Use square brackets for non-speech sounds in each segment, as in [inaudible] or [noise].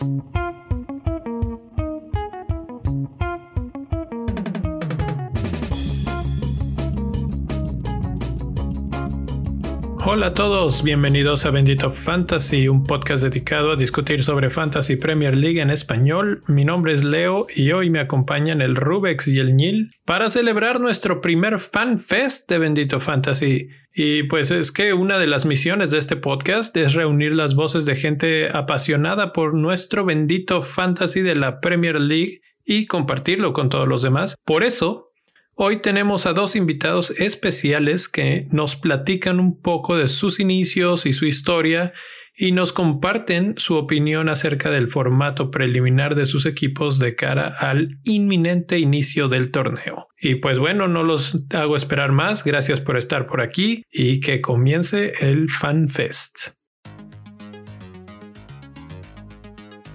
Thank you. Hola a todos, bienvenidos a Bendito Fantasy, un podcast dedicado a discutir sobre Fantasy Premier League en español. Mi nombre es Leo y hoy me acompañan el Rubex y el Nil para celebrar nuestro primer Fan Fest de Bendito Fantasy. Y pues es que una de las misiones de este podcast es reunir las voces de gente apasionada por nuestro bendito fantasy de la Premier League y compartirlo con todos los demás. Por eso Hoy tenemos a dos invitados especiales que nos platican un poco de sus inicios y su historia y nos comparten su opinión acerca del formato preliminar de sus equipos de cara al inminente inicio del torneo. Y pues bueno, no los hago esperar más, gracias por estar por aquí y que comience el FanFest.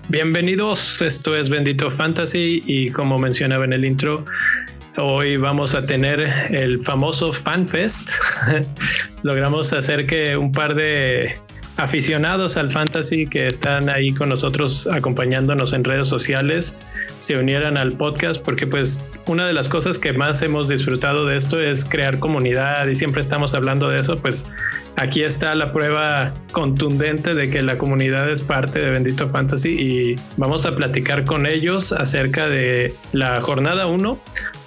Bienvenidos, esto es Bendito Fantasy y como mencionaba en el intro, Hoy vamos a tener el famoso FanFest. [laughs] Logramos hacer que un par de aficionados al fantasy que están ahí con nosotros acompañándonos en redes sociales se unieran al podcast porque pues una de las cosas que más hemos disfrutado de esto es crear comunidad y siempre estamos hablando de eso, pues aquí está la prueba contundente de que la comunidad es parte de Bendito Fantasy y vamos a platicar con ellos acerca de la jornada 1.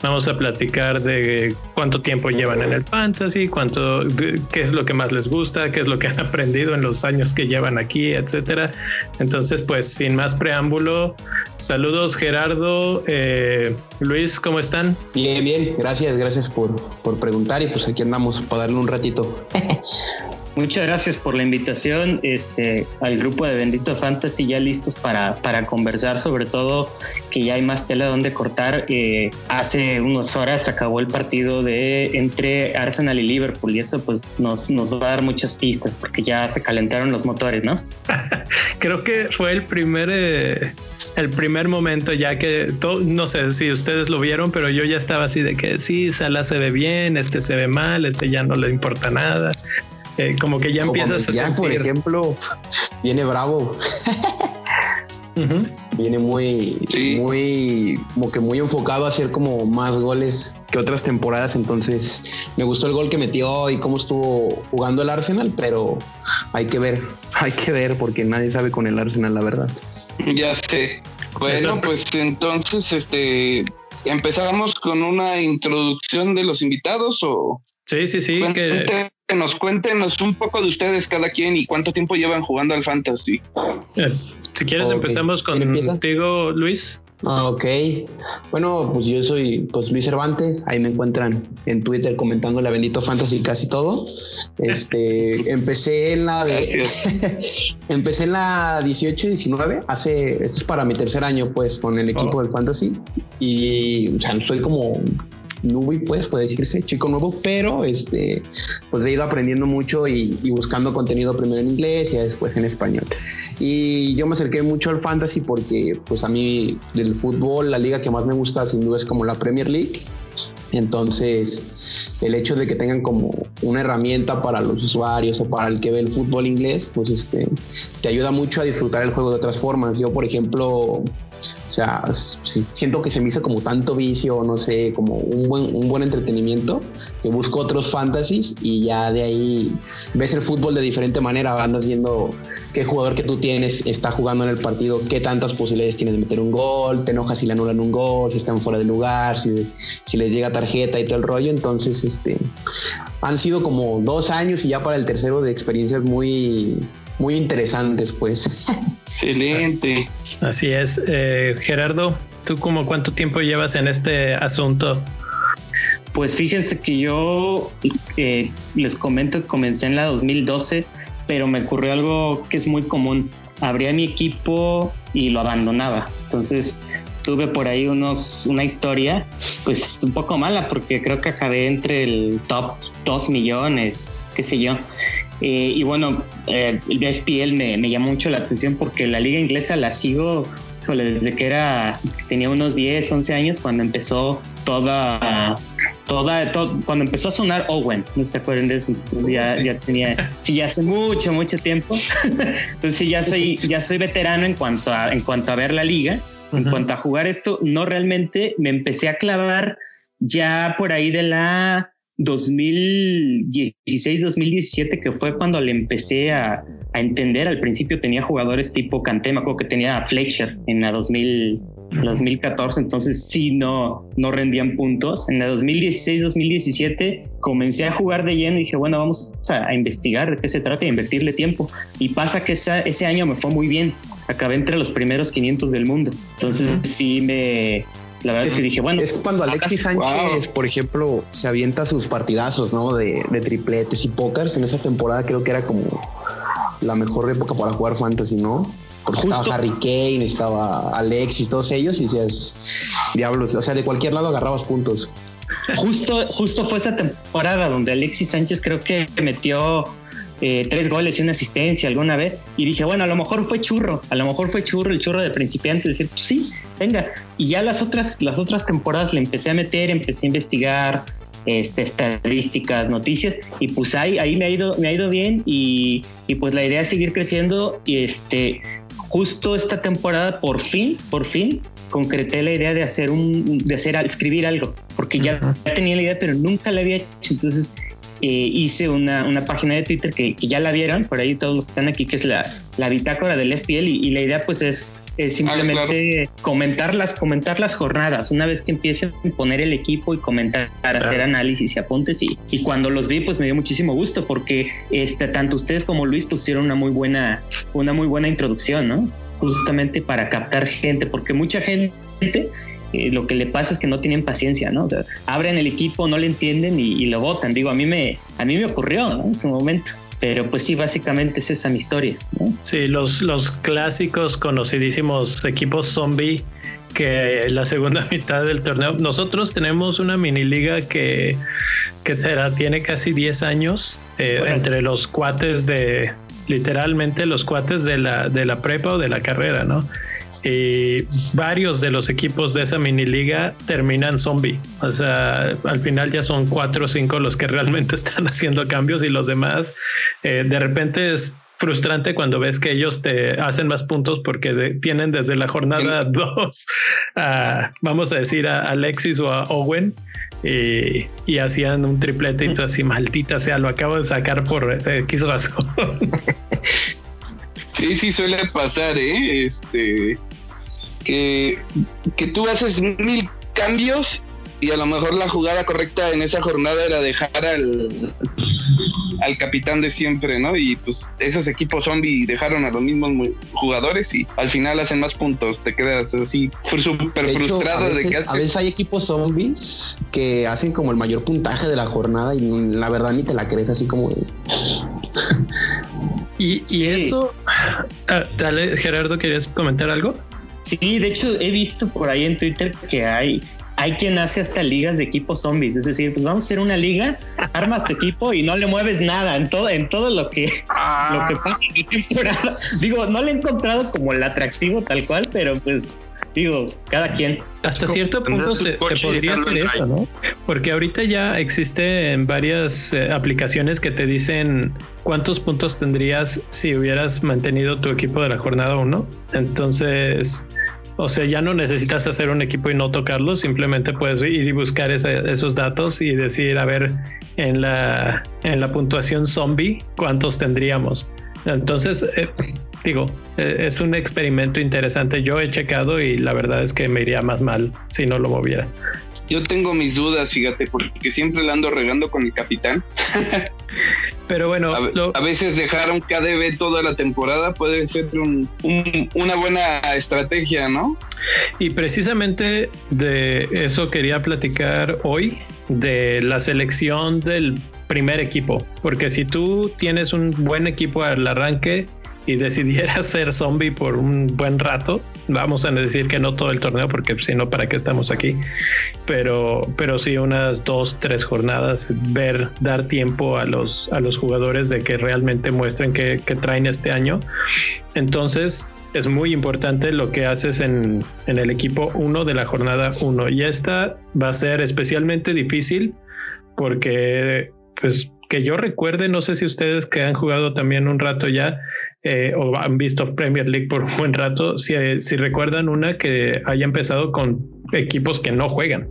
Vamos a platicar de cuánto tiempo llevan en el fantasy, cuánto, qué es lo que más les gusta, qué es lo que han [laughs] aprendido en los años que llevan aquí, etcétera. Entonces, pues sin más preámbulo, saludos Gerardo, eh, Luis, ¿cómo están? Bien, bien, gracias, gracias por, por preguntar y pues aquí andamos para darle un ratito. [laughs] Muchas gracias por la invitación este, al grupo de Bendito Fantasy, ya listos para, para conversar, sobre todo que ya hay más tela donde cortar. Eh, hace unas horas acabó el partido de entre Arsenal y Liverpool y eso pues nos, nos va a dar muchas pistas porque ya se calentaron los motores, ¿no? [laughs] Creo que fue el primer... Eh, el primer momento ya que no sé si ustedes lo vieron, pero yo ya estaba así de que sí, Sala se ve bien, este se ve mal, este ya no le importa nada. Eh, como que ya empiezas a sentir. por ejemplo, viene bravo. Viene muy, muy, como que muy enfocado a hacer como más goles que otras temporadas. Entonces, me gustó el gol que metió y cómo estuvo jugando el Arsenal, pero hay que ver, [laughs] hay que ver porque nadie sabe con el Arsenal, la verdad. Ya sé. Bueno, pues entonces, este, empezamos con una introducción de los invitados o. Sí, sí, sí. Que nos cuéntenos un poco de ustedes cada quien y cuánto tiempo llevan jugando al fantasy. Eh, si quieres empezamos contigo, Luis. Ah, ok. Bueno, pues yo soy pues Luis Cervantes. Ahí me encuentran en Twitter comentando la bendito fantasy casi todo. [laughs] Este, empecé en la de [laughs] empecé en la 18 19. Hace esto es para mi tercer año pues con el equipo oh. del fantasy y o sea, soy como Nubi, pues puede decirse, chico nuevo, pero este, pues he ido aprendiendo mucho y, buscando contenido primero en inglés y después en español. Y yo me acerqué mucho al fantasy porque pues a mí del fútbol, la liga que más me gusta sin duda es como la Premier League. Entonces, el hecho de que tengan como una herramienta para los usuarios o para el que ve el fútbol inglés, pues este, te ayuda mucho a disfrutar el juego de otras formas. Yo, por ejemplo, o sea, siento que se me hizo como tanto vicio, no sé, como un buen, un buen entretenimiento, que busco otros fantasies y ya de ahí ves el fútbol de diferente manera, andas viendo qué jugador que tú tienes está jugando en el partido, qué tantas posibilidades tienes de meter un gol, te enojas si le anulan un gol, si están fuera de lugar, si, si les llega tarjeta y todo el rollo. Entonces, este, han sido como dos años y ya para el tercero de experiencias muy, muy interesantes, pues. Excelente. Así es. Eh, Gerardo, ¿tú como cuánto tiempo llevas en este asunto? Pues fíjense que yo eh, les comento que comencé en la 2012, pero me ocurrió algo que es muy común. Abría mi equipo y lo abandonaba. Entonces tuve por ahí unos, una historia, pues un poco mala, porque creo que acabé entre el top 2 millones, qué sé yo. Eh, y bueno, eh, el FPL me, me llamó mucho la atención porque la liga inglesa la sigo desde que era, tenía unos 10, 11 años, cuando empezó toda, toda, cuando empezó a sonar Owen, no se acuerdan de eso, entonces ya, ya tenía, sí, ya hace mucho, mucho tiempo, [laughs] entonces sí, ya soy, ya soy veterano en cuanto a, en cuanto a ver la liga, en cuanto a jugar esto, no realmente me empecé a clavar ya por ahí de la 2016, 2017, que fue cuando le empecé a, entender. Al principio tenía jugadores tipo Canté, me acuerdo que tenía a Fletcher en la 2000, 2014, entonces sí, no, no rendían puntos. En la 2016, 2017 comencé a jugar de lleno y dije, bueno, vamos a, investigar de qué se trata y invertirle tiempo. Y pasa que ese año me fue muy bien. Acabé entre los primeros 500 del mundo. Entonces sí me, la verdad es, que dije, bueno. Es cuando Alexis Sánchez, por ejemplo, se avienta sus partidazos, ¿no? De, tripletes y pokers. En esa temporada creo que era como la mejor época para jugar fantasy, ¿no? Porque estaba Harry Kane, estaba Alexis, todos ellos, y decías, diablos, o sea, de cualquier lado agarrabas puntos. Justo, justo fue esa temporada donde Alexis Sánchez creo que metió eh, tres goles y una asistencia alguna vez. Y dije, bueno, a lo mejor fue churro, a lo mejor fue churro, el churro de principiante, decir, pues sí, venga. Y ya las otras, las otras temporadas le empecé a meter, empecé a investigar este, estadísticas, noticias, y pues ahí, ahí me, ha ido, me ha ido bien y, y pues la idea es seguir creciendo y este, justo esta temporada por fin, por fin concreté la idea de hacer un, de hacer, escribir algo, porque ya tenía la idea, pero nunca la había hecho. Entonces eh, hice una, una, página de Twitter que, ya la vieron, por ahí todos los que están aquí, que es la, la bitácora del FPL y, la idea pues es, es simplemente comentar, las, comentar las jornadas. Una vez que empiecen a poner el equipo y comentar, hacer análisis y apuntes y, y cuando los vi pues me dio muchísimo gusto porque este, tanto ustedes como Luis pusieron una muy buena, una muy buena introducción, ¿no? Justamente para captar gente, porque mucha gente eh, lo que le pasa es que no tienen paciencia, ¿no? O sea, abren el equipo, no le entienden y, lo votan. Digo, a mí me, a mí me ocurrió, ¿no? En su momento. Pero pues sí, básicamente es esa mi historia. ¿no? Sí, los, los clásicos conocidísimos equipos zombie que la segunda [laughs] mitad del torneo. Nosotros tenemos una mini liga que, que será, tiene casi 10 años eh, entre los cuates de, literalmente los cuates de la, de la prepa o de la carrera, ¿no? Y varios de los equipos de esa mini liga terminan zombie. O sea, al final ya son cuatro o cinco los que realmente [laughs] están haciendo cambios y los demás eh, de repente es frustrante cuando ves que ellos te hacen más puntos porque tienen desde la jornada dos a, vamos a decir, a Alexis o a Owen y, hacían un triplete y así, maldita sea, lo acabo de sacar por X razón. [laughs] Sí, sí suele pasar, ¿eh? Este, que, que tú haces mil cambios y a lo mejor la jugada correcta en esa jornada era dejar al, al capitán de siempre, ¿no? Y pues esos equipos zombie dejaron a los mismos jugadores y al final hacen más puntos. Te quedas así súper frustrado de que A veces hay equipos zombies que hacen como el mayor puntaje de la jornada y la verdad ni te la crees así como... Y, eso, ah, dale, Gerardo, ¿querías comentar algo? Sí, de hecho he visto por ahí en Twitter que hay hay quien hace hasta ligas de equipos zombies. Es decir, pues vamos a hacer una liga, armas tu equipo y no le mueves nada en todo, en todo lo que, lo que pasa en temporada. Digo, no le he encontrado como el atractivo tal cual, pero pues digo, cada quien. Hasta cierto punto se, podría hacer eso, ¿no? Porque ahorita ya existe en varias eh, aplicaciones que te dicen cuántos puntos tendrías si hubieras mantenido tu equipo de la jornada 1. Entonces, o sea, ya no necesitas hacer un equipo y no tocarlo, simplemente puedes ir y buscar esos datos y decir, a ver, en la, en la puntuación zombie, ¿cuántos tendríamos? Entonces, eh, digo, eh, es un experimento interesante. Yo he checado y la verdad es que me iría más mal si no lo moviera. Yo tengo mis dudas, fíjate, porque siempre la ando regando con el capitán. [laughs] Pero bueno, a, veces dejar un KDB toda la temporada puede ser una buena estrategia, ¿no? Y precisamente de eso quería platicar hoy, de la selección del primer equipo, porque si tú tienes un buen equipo al arranque, y decidiera [laughs] ser zombie por un buen rato, vamos a decir que no todo el torneo, porque si no, ¿para qué estamos aquí? Pero, pero sí unas dos, tres jornadas, ver, dar tiempo a los, a los jugadores de que realmente muestren que, traen este año. Entonces, es muy importante lo que haces en, en el equipo 1 de la jornada 1. Y esta va a ser especialmente difícil porque, pues, que yo recuerde, no sé si ustedes que han jugado también un rato ya eh, o han visto Premier League por un buen rato, si, si recuerdan una que haya empezado con equipos que no juegan.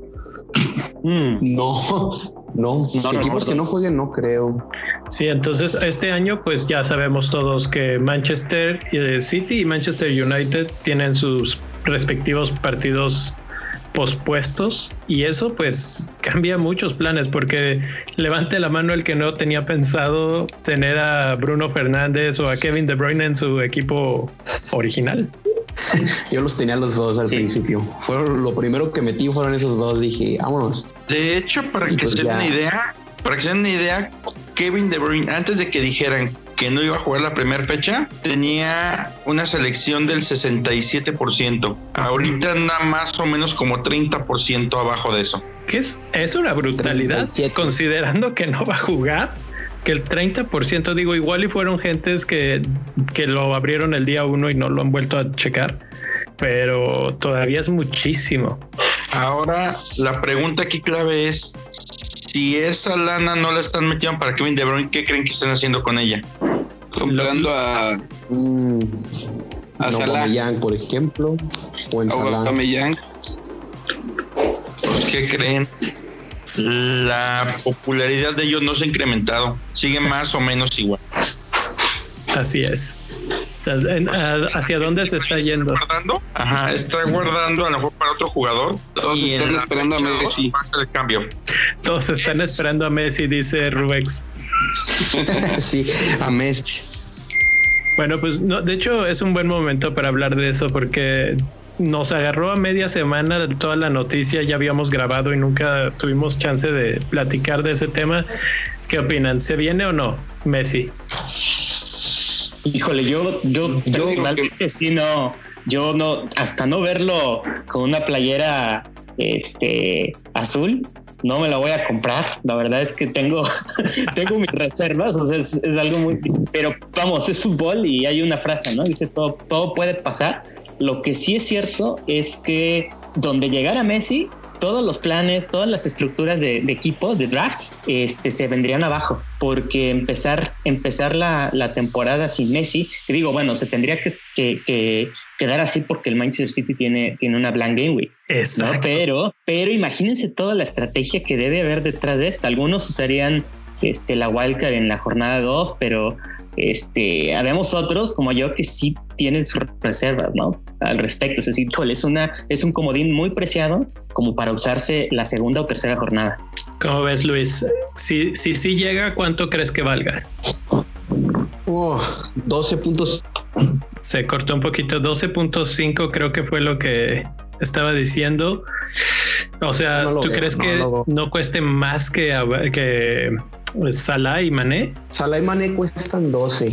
Mm. No, no, equipos que no jueguen no creo. Sí, entonces este año pues ya sabemos todos que Manchester eh, City y Manchester United tienen sus respectivos partidos pospuestos y eso pues cambia muchos planes porque levante la mano el que no tenía pensado tener a Bruno Fernández o a Kevin De Bruyne en su equipo original. [laughs] Yo los tenía los dos al principio. Fueron lo primero que metí fueron esos dos. Dije, vámonos. De hecho, para que pues se den una idea, para que se den una idea, Kevin De Bruyne, antes de que dijeran que no iba a jugar la primera fecha, tenía una selección del 67%. Ahorita anda más o menos como 30% abajo de eso. ¿Qué es? Es una brutalidad considerando que no va a jugar. Que el 30%, digo, igual y fueron gentes que, que lo abrieron el día uno y no lo han vuelto a checar, pero todavía es muchísimo. Ahora, la pregunta aquí clave es si esa lana no la están metiendo para Kevin De Bruyne, ¿qué creen que están haciendo con ella? Comprando a mm, a Salah, por ejemplo, o en Salah. ¿Qué creen? La popularidad de ellos no se ha incrementado, sigue más o menos igual. Así es. ¿Hacia dónde se está yendo? Guardando? Ajá, está guardando a lo mejor para otro jugador. Todos están esperando a Messi. El cambio. Todos están esperando a Messi, dice Rubex. [laughs] sí, a Messi. Bueno, pues no, de hecho es un buen momento para hablar de eso porque nos agarró a media semana toda la noticia, ya habíamos grabado y nunca tuvimos chance de platicar de ese tema. ¿Qué opinan? ¿Se viene o no Messi? Híjole, yo, yo, yo sí no, yo no, hasta no verlo con una playera este azul, no me la voy a comprar. La verdad es que tengo, [laughs] tengo mis reservas, o sea, es, algo muy, pero vamos, es fútbol y hay una frase, ¿no? Dice todo, todo puede pasar. Lo que sí es cierto es que donde llegara Messi, todos los planes, todas las estructuras de, equipos, de drafts, este, se vendrían abajo, porque empezar, empezar la, temporada sin Messi, digo, bueno, se tendría que, quedar así porque el Manchester City tiene, tiene una blank game week. Pero, pero imagínense toda la estrategia que debe haber detrás de esto. Algunos usarían este, la wildcard en la jornada 2, pero este, habemos otros como yo que sí tienen sus reservas, ¿no? Al respecto, es decir, es, una, es un comodín muy preciado como para usarse la segunda o tercera jornada. ¿Cómo ves, Luis? Si sí si, llega, ¿cuánto crees que valga? 12 puntos. Se cortó un poquito, 12.5 creo que fue lo que estaba diciendo. O sea, ¿tú crees que no cueste más que, que Salah y Mané? Salah y Mané cuestan 12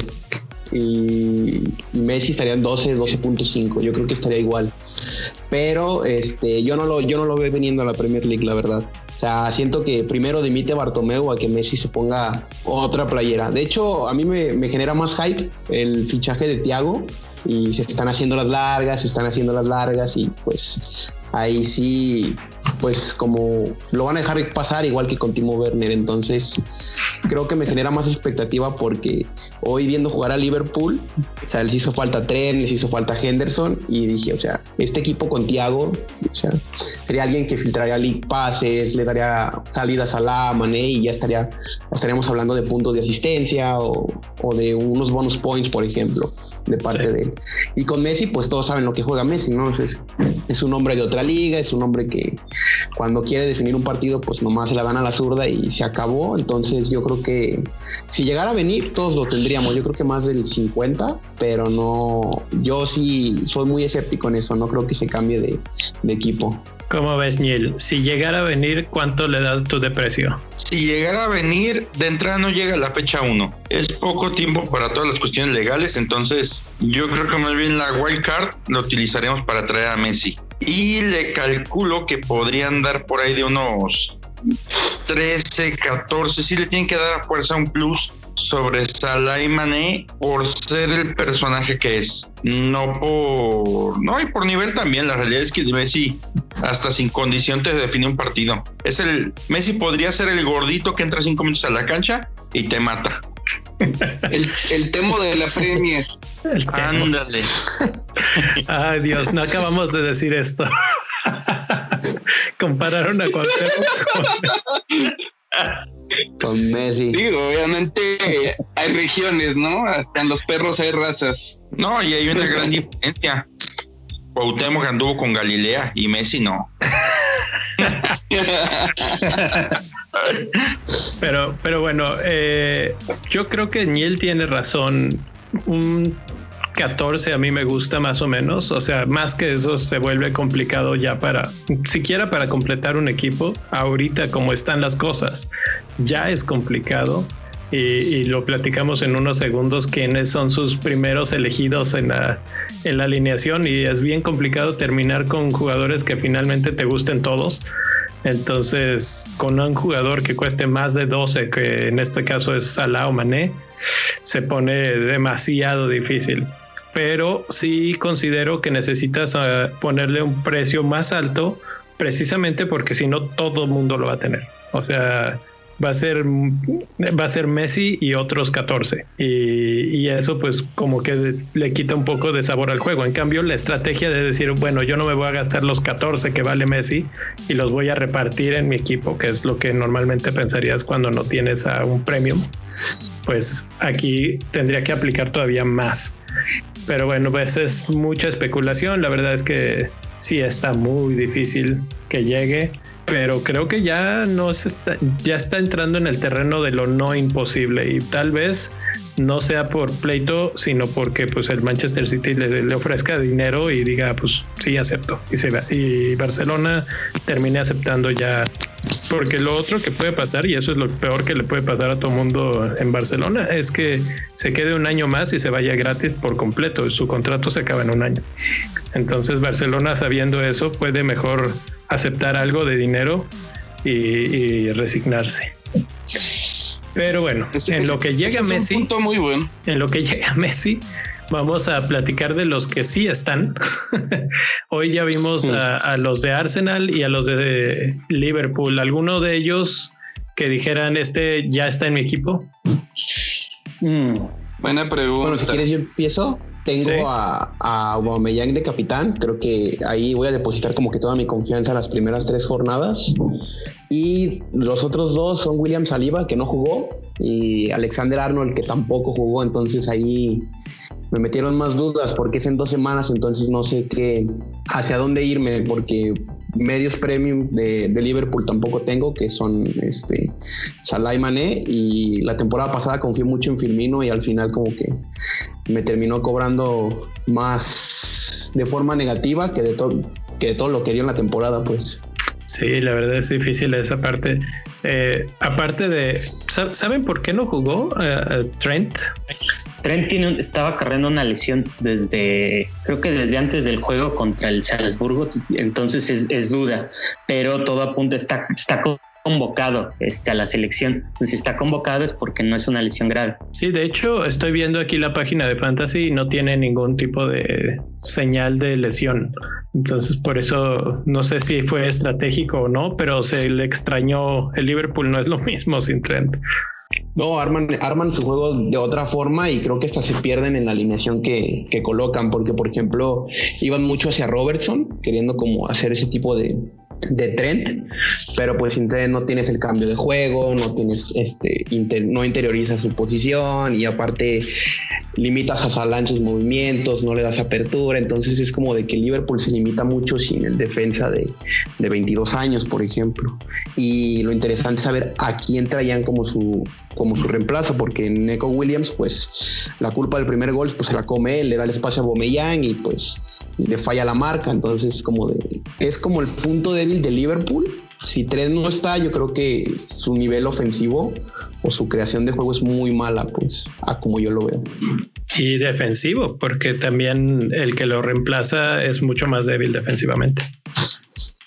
y, Messi estarían 12, 12.5. Yo creo que estaría igual. Pero este, yo no lo, yo no lo veo veniendo a la Premier League, la verdad. O sea, siento que primero dimite Bartomeu a que Messi se ponga otra playera. De hecho, a mí me, me genera más hype el fichaje de Thiago y se están haciendo las largas, se están haciendo las largas y pues ahí sí, pues como lo van a dejar pasar igual que con Timo Werner. Entonces, creo que me genera más expectativa porque hoy viendo jugar a Liverpool, o sea, les hizo falta Trent, les hizo falta Henderson y dije, o sea, este equipo con Thiago, o sea, sería alguien que filtraría league pases, le daría salidas a la Mané y ya estaría, estaríamos hablando de puntos de asistencia o, o de unos bonus points, por ejemplo de parte de él. Y con Messi, pues todos saben lo que juega Messi, ¿no? Es, es, un hombre de otra liga, es un hombre que cuando quiere definir un partido, pues nomás se la dan a la zurda y se acabó. Entonces yo creo que si llegara a venir, todos lo tendríamos. Yo creo que más del 50, pero no, yo sí soy muy escéptico en eso, no creo que se cambie de, de equipo. ¿Cómo ves, Neil? Si llegara a venir, ¿cuánto le das tú de precio? Si llegara a venir, de entrada no llega la fecha 1. Es poco tiempo para todas las cuestiones legales, entonces yo creo que más bien la wild card lo utilizaremos para traer a Messi. Y le calculo que podrían dar por ahí de unos 13, 14, si le tienen que dar a fuerza un plus sobre Salah y por ser el personaje que es, no por no y por nivel también. La realidad es que Messi hasta sin condición te define un partido. Es el Messi podría ser el gordito que entra cinco minutos a la cancha y te mata. El, el temo de la premia. Ándale. Ay, Dios, no acabamos de decir esto. Compararon a cualquier con Messi. Digo, obviamente hay regiones, ¿no? Hasta en los perros hay razas. No, y hay una gran diferencia. Cuauhtémoc anduvo con Galilea y Messi no. pero, pero bueno, eh, yo creo que Niel tiene razón. Un 14 a mí me gusta más o menos. O sea, más que eso se vuelve complicado ya para, siquiera para completar un equipo. Ahorita como están las cosas, ya es complicado. Y, lo platicamos en unos segundos quiénes son sus primeros elegidos en la, en la alineación y es bien complicado terminar con jugadores que finalmente te gusten todos. Entonces, con un jugador que cueste más de 12, que en este caso es Salah o Mané, se pone demasiado difícil pero sí considero que necesitas ah, ponerle un precio más alto precisamente porque si no todo el mundo lo va a tener. O sea, va a ser va a ser Messi y otros 14 y, eso pues como que le quita un poco de sabor al juego. En cambio la estrategia de decir bueno yo no me voy a gastar los 14 que vale Messi y los voy a repartir en mi equipo que es lo que normalmente pensarías cuando no tienes a un premium pues aquí tendría que aplicar todavía más. Pero bueno, pues es mucha especulación. La verdad es que sí está muy difícil que llegue, pero creo que ya no se está, ya está entrando en el terreno de lo no imposible y tal vez no sea por pleito, sino porque pues el Manchester City le, ofrezca dinero y diga pues sí acepto y se y Barcelona termine aceptando ya porque lo otro que puede pasar, y eso es lo peor que le puede pasar a todo mundo en Barcelona, es que se quede un año más y se vaya gratis por completo. Su contrato se acaba en un año. Entonces Barcelona, sabiendo eso, puede mejor aceptar algo de dinero y, resignarse. Pero bueno, en lo que llega Messi, muy bueno. en lo que llega Messi, Vamos a platicar de los que sí están. [laughs] Hoy ya vimos a, los de Arsenal y a los de Liverpool. ¿Alguno de ellos que dijeran este ya está en mi equipo? Mm. Buena pregunta. Bueno, si quieres yo empiezo. Tengo a, a Aubameyang de capitán. Creo que ahí voy a depositar como que toda mi confianza las primeras tres jornadas. Y los otros dos son William Saliba, que no jugó, y Alexander Arnold, que tampoco jugó. Entonces ahí me metieron más dudas porque es en dos semanas, entonces no sé qué, hacia dónde irme, porque medios premium de, Liverpool tampoco tengo, que son este, Salah y Mané, y la temporada pasada confié mucho en Firmino y al final como que me terminó cobrando más de forma negativa que de, que de todo lo que dio en la temporada, pues. Sí, la verdad es difícil esa parte. Eh, aparte de, ¿saben por qué no jugó uh, Trent? Trent estaba cargando una lesión desde, creo que desde antes del juego contra el Salzburgo, entonces es, duda, pero todo apunta, está, está convocado este, a la selección. Si está convocado es porque no es una lesión grave. Sí, de hecho estoy viendo aquí la página de Fantasy y no tiene ningún tipo de señal de lesión. Entonces por eso no sé si fue estratégico o no, pero se le extrañó. El Liverpool no es lo mismo sin Trent. No, arman, arman su juego de otra forma y creo que hasta se pierden en la alineación que, que colocan, porque por ejemplo iban mucho hacia Robertson, queriendo como hacer ese tipo de, de Trent, pero pues Trent no tienes el cambio de juego, no tienes este no interiorizas su posición y aparte limitas a Salah en sus movimientos, no le das apertura, entonces es como de que Liverpool se limita mucho sin el defensa de, de 22 años, por ejemplo. Y lo interesante es saber a quién traían como su como su reemplazo, porque Neko Williams, pues la culpa del primer gol pues se la come él, le da el espacio a Bomeyang y pues le falla la marca, entonces como de es como el punto débil de Liverpool. Si Trent no está, yo creo que su nivel ofensivo o su creación de juego es muy mala, pues, a como yo lo veo. Y defensivo, porque también el que lo reemplaza es mucho más débil defensivamente.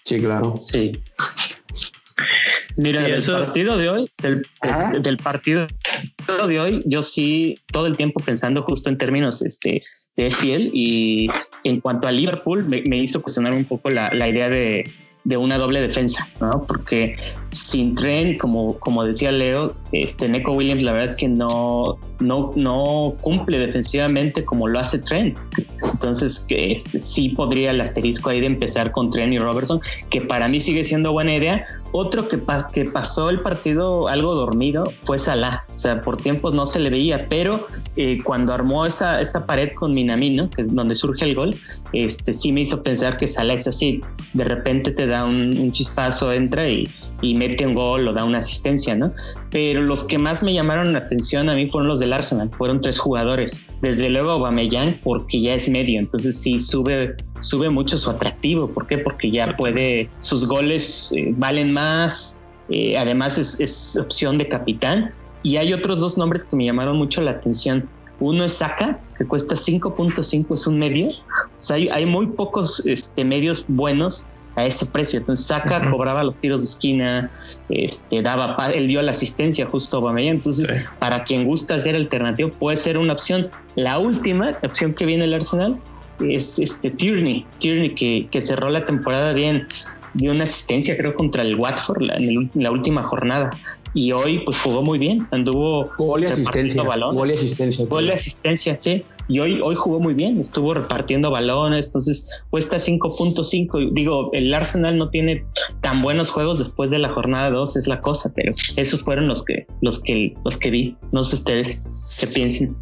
Sí, claro. Sí. Mira, el partido de hoy, del, del, partido de hoy, yo sí todo el tiempo pensando justo en términos este, de fiel y en cuanto a Liverpool me, hizo cuestionar un poco la, la idea de, de una doble defensa, ¿no? Porque sin tren, como, como decía Leo, este Neko Williams la verdad es que no, no, no cumple defensivamente como lo hace Tren. Entonces, este, sí podría el asterisco ahí de empezar con Tren y Robertson, que para mí sigue siendo buena idea. Otro que, pasó el partido algo dormido fue Salah. O sea, por tiempos no se le veía, pero eh, cuando armó esa, pared con Minamino, que donde surge el gol, este, sí me hizo pensar que Salah es así. De repente te da un, chispazo, entra y, y mete un gol o da una asistencia, ¿no? Pero los que más me llamaron la atención a mí fueron los del Arsenal, fueron tres jugadores. Desde luego Aubameyang porque ya es medio, entonces sí sube sube mucho su atractivo, ¿por qué? Porque ya puede sus goles eh, valen más, eh, además es, es, opción de capitán y hay otros dos nombres que me llamaron mucho la atención. Uno es Saka, que cuesta 5.5, es un medio. O sea, hay, hay, muy pocos este, medios buenos a ese precio. Entonces Saka cobraba los tiros de esquina, este, daba, él dio la asistencia justo a Aubameyang. Entonces, para quien gusta ser alternativo, puede ser una opción. La última opción que viene el Arsenal es este Tierney, Tierney que, que cerró la temporada bien, dio una asistencia creo contra el Watford en, la última jornada y hoy pues jugó muy bien, anduvo gol y asistencia, gol y asistencia, gol y asistencia, sí y hoy, hoy jugó muy bien, estuvo repartiendo balones, entonces cuesta 5.5. Digo, el Arsenal no tiene tan buenos juegos después de la jornada 2, es la cosa, pero esos fueron los que, los que, los que vi. No sé ustedes qué piensen.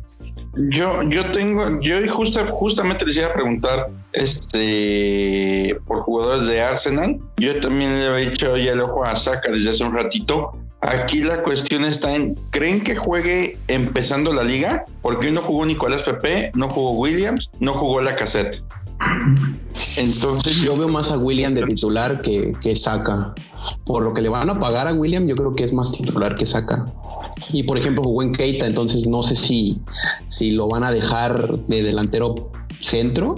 Yo, yo tengo, yo justa, justamente les iba a preguntar este por jugadores de Arsenal. Yo también le había dicho ya el ojo a Saka desde hace un ratito. Aquí la cuestión está en, ¿creen que juegue empezando la liga? Porque hoy no jugó Nicolás Pepe, no jugó Williams, no jugó la cassette. Entonces yo veo más a William de titular que, que saca. Por lo que le van a pagar a William, yo creo que es más titular que saca. Y por ejemplo jugó en Keita, entonces no sé si, si lo van a dejar de delantero centro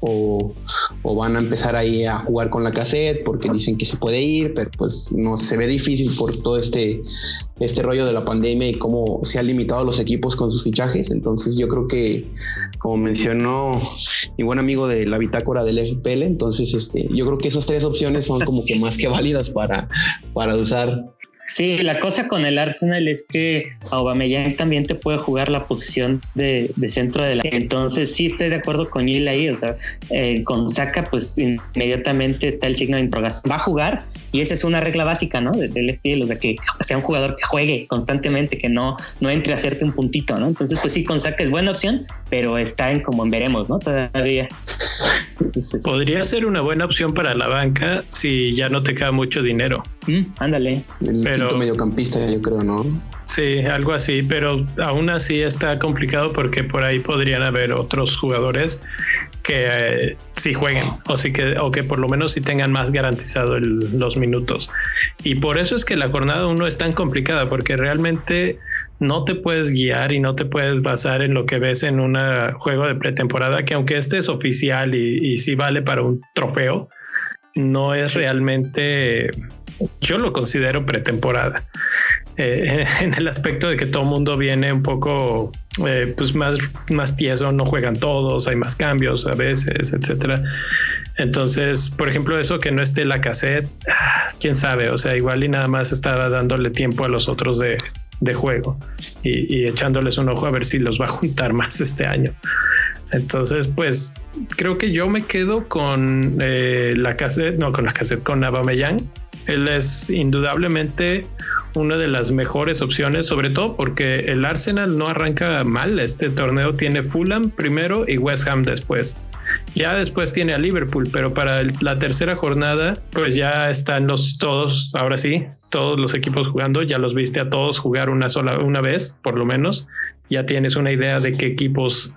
o, van a empezar ahí a jugar con la cassette porque dicen que se puede ir, pero pues no se ve difícil por todo este, este rollo de la pandemia y cómo se han limitado los equipos con sus fichajes. Entonces yo creo que, como mencionó mi buen amigo de la bitácora del FPL, entonces este, yo creo que esas tres opciones son como que más que válidas para, para usar Sí, la cosa con el Arsenal es que Aubameyang también te puede jugar la posición de, centro de la. Entonces sí estoy de acuerdo con él ahí. O sea, eh, con Saka pues inmediatamente está el signo de interrogación. Va a jugar y esa es una regla básica, ¿no? Del FPL, o sea, que sea un jugador que juegue constantemente, que no, no entre a hacerte un puntito, ¿no? Entonces pues sí, con Saka es buena opción, pero está en como en veremos, ¿no? Todavía. Podría ser una buena opción para la banca si ya no te queda mucho dinero. Mm, ándale. Pero mediocampista, yo creo, ¿no? Sí, algo así, pero aún así está complicado porque por ahí podrían haber otros jugadores que eh, sí jueguen o sí que o que por lo menos sí tengan más garantizado los minutos. Y por eso es que la jornada uno es tan complicada porque realmente no te puedes guiar y no te puedes basar en lo que ves en un juego de pretemporada que aunque este es oficial y, y sí vale para un trofeo, no es realmente yo lo considero pretemporada. Eh, [laughs] en el aspecto de que todo el mundo viene un poco eh, pues más, más tieso, no juegan todos, hay más cambios a veces, etcétera. Entonces, por ejemplo, eso que no esté la cassette, ah, quién sabe, o sea, igual y nada más estaba dándole tiempo a los otros de, juego y, echándoles un ojo a ver si los va a juntar más este año. Entonces, pues creo que yo me quedo con eh, la cassette, no con la cassette, con Aubameyang él es indudablemente una de las mejores opciones, sobre todo porque el Arsenal no arranca mal. Este torneo tiene Fulham primero y West Ham después. Ya después tiene a Liverpool, pero para la tercera jornada, pues ya están los todos, ahora sí, todos los equipos jugando. Ya los viste a todos jugar una sola, una vez, por lo menos. Ya tienes una idea de qué equipos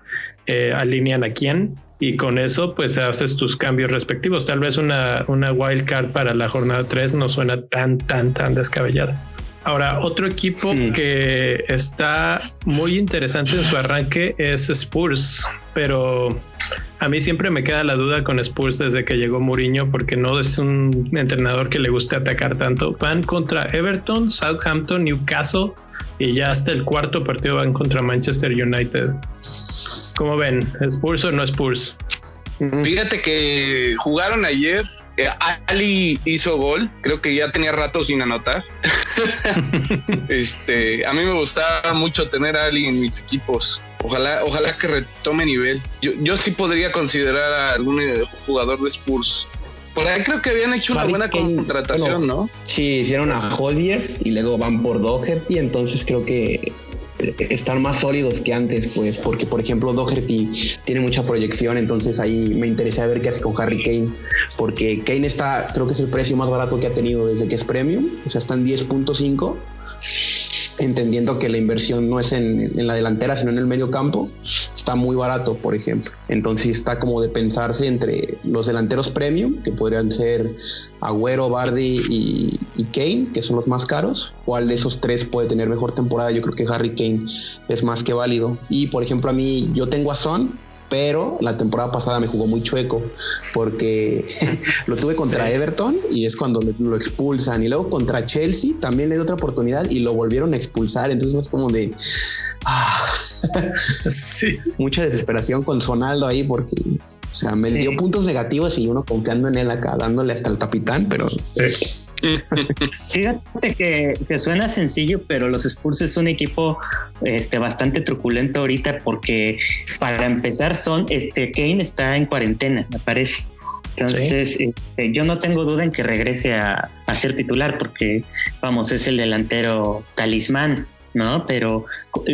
eh, alinean a quién y con eso pues haces tus cambios respectivos. Tal vez una, una wild card para la jornada 3 no suena tan, tan, tan descabellada. Ahora, otro equipo que está muy interesante en su arranque es Spurs, pero a mí siempre me queda la duda con Spurs desde que llegó Mourinho porque no es un entrenador que le guste atacar tanto. Van contra Everton, Southampton, Newcastle y ya hasta el cuarto partido van contra Manchester United. ¿Cómo ven? ¿Spurs o no Spurs? Fíjate que jugaron ayer. Eh, Ali hizo gol, creo que ya tenía rato sin anotar. [laughs] este, a mí me gustaba mucho tener a Ali en mis equipos. Ojalá, ojalá que retome nivel. Yo, yo sí podría considerar a algún eh, jugador de Spurs por ahí creo que habían hecho una buena contratación, ¿no? Sí, hicieron a Hollier y luego van por Doherty, entonces creo que están más sólidos que antes, pues, porque por ejemplo Doherty tiene mucha proyección, entonces ahí me interesa ver qué hace con Harry Kane, porque Kane está, creo que es el precio más barato que ha tenido desde que es premium, o sea, está en 10.5 entendiendo que la inversión no es en, la delantera, sino en el medio campo, está muy barato, por ejemplo. Entonces está como de pensarse entre los delanteros premium, que podrían ser Agüero, Bardi y, y, Kane, que son los más caros. ¿Cuál de esos tres puede tener mejor temporada? Yo creo que Harry Kane es más que válido. Y por ejemplo, a mí, yo tengo a Son, pero la temporada pasada me jugó muy chueco porque [laughs] lo tuve contra Everton y es cuando lo, expulsan. Y luego contra Chelsea también le dio otra oportunidad y lo volvieron a expulsar. Entonces es como de ah, sí. mucha desesperación con Sonaldo ahí porque o sea me dio puntos negativos y uno confiando en él acá dándole hasta el capitán pero [laughs] Fíjate que, suena sencillo, pero los Spurs es un equipo este, bastante truculento ahorita porque para empezar son, este, Kane está en cuarentena, me parece. Entonces, este, yo no tengo duda en que regrese a, a, ser titular porque, vamos, es el delantero talismán, ¿no? Pero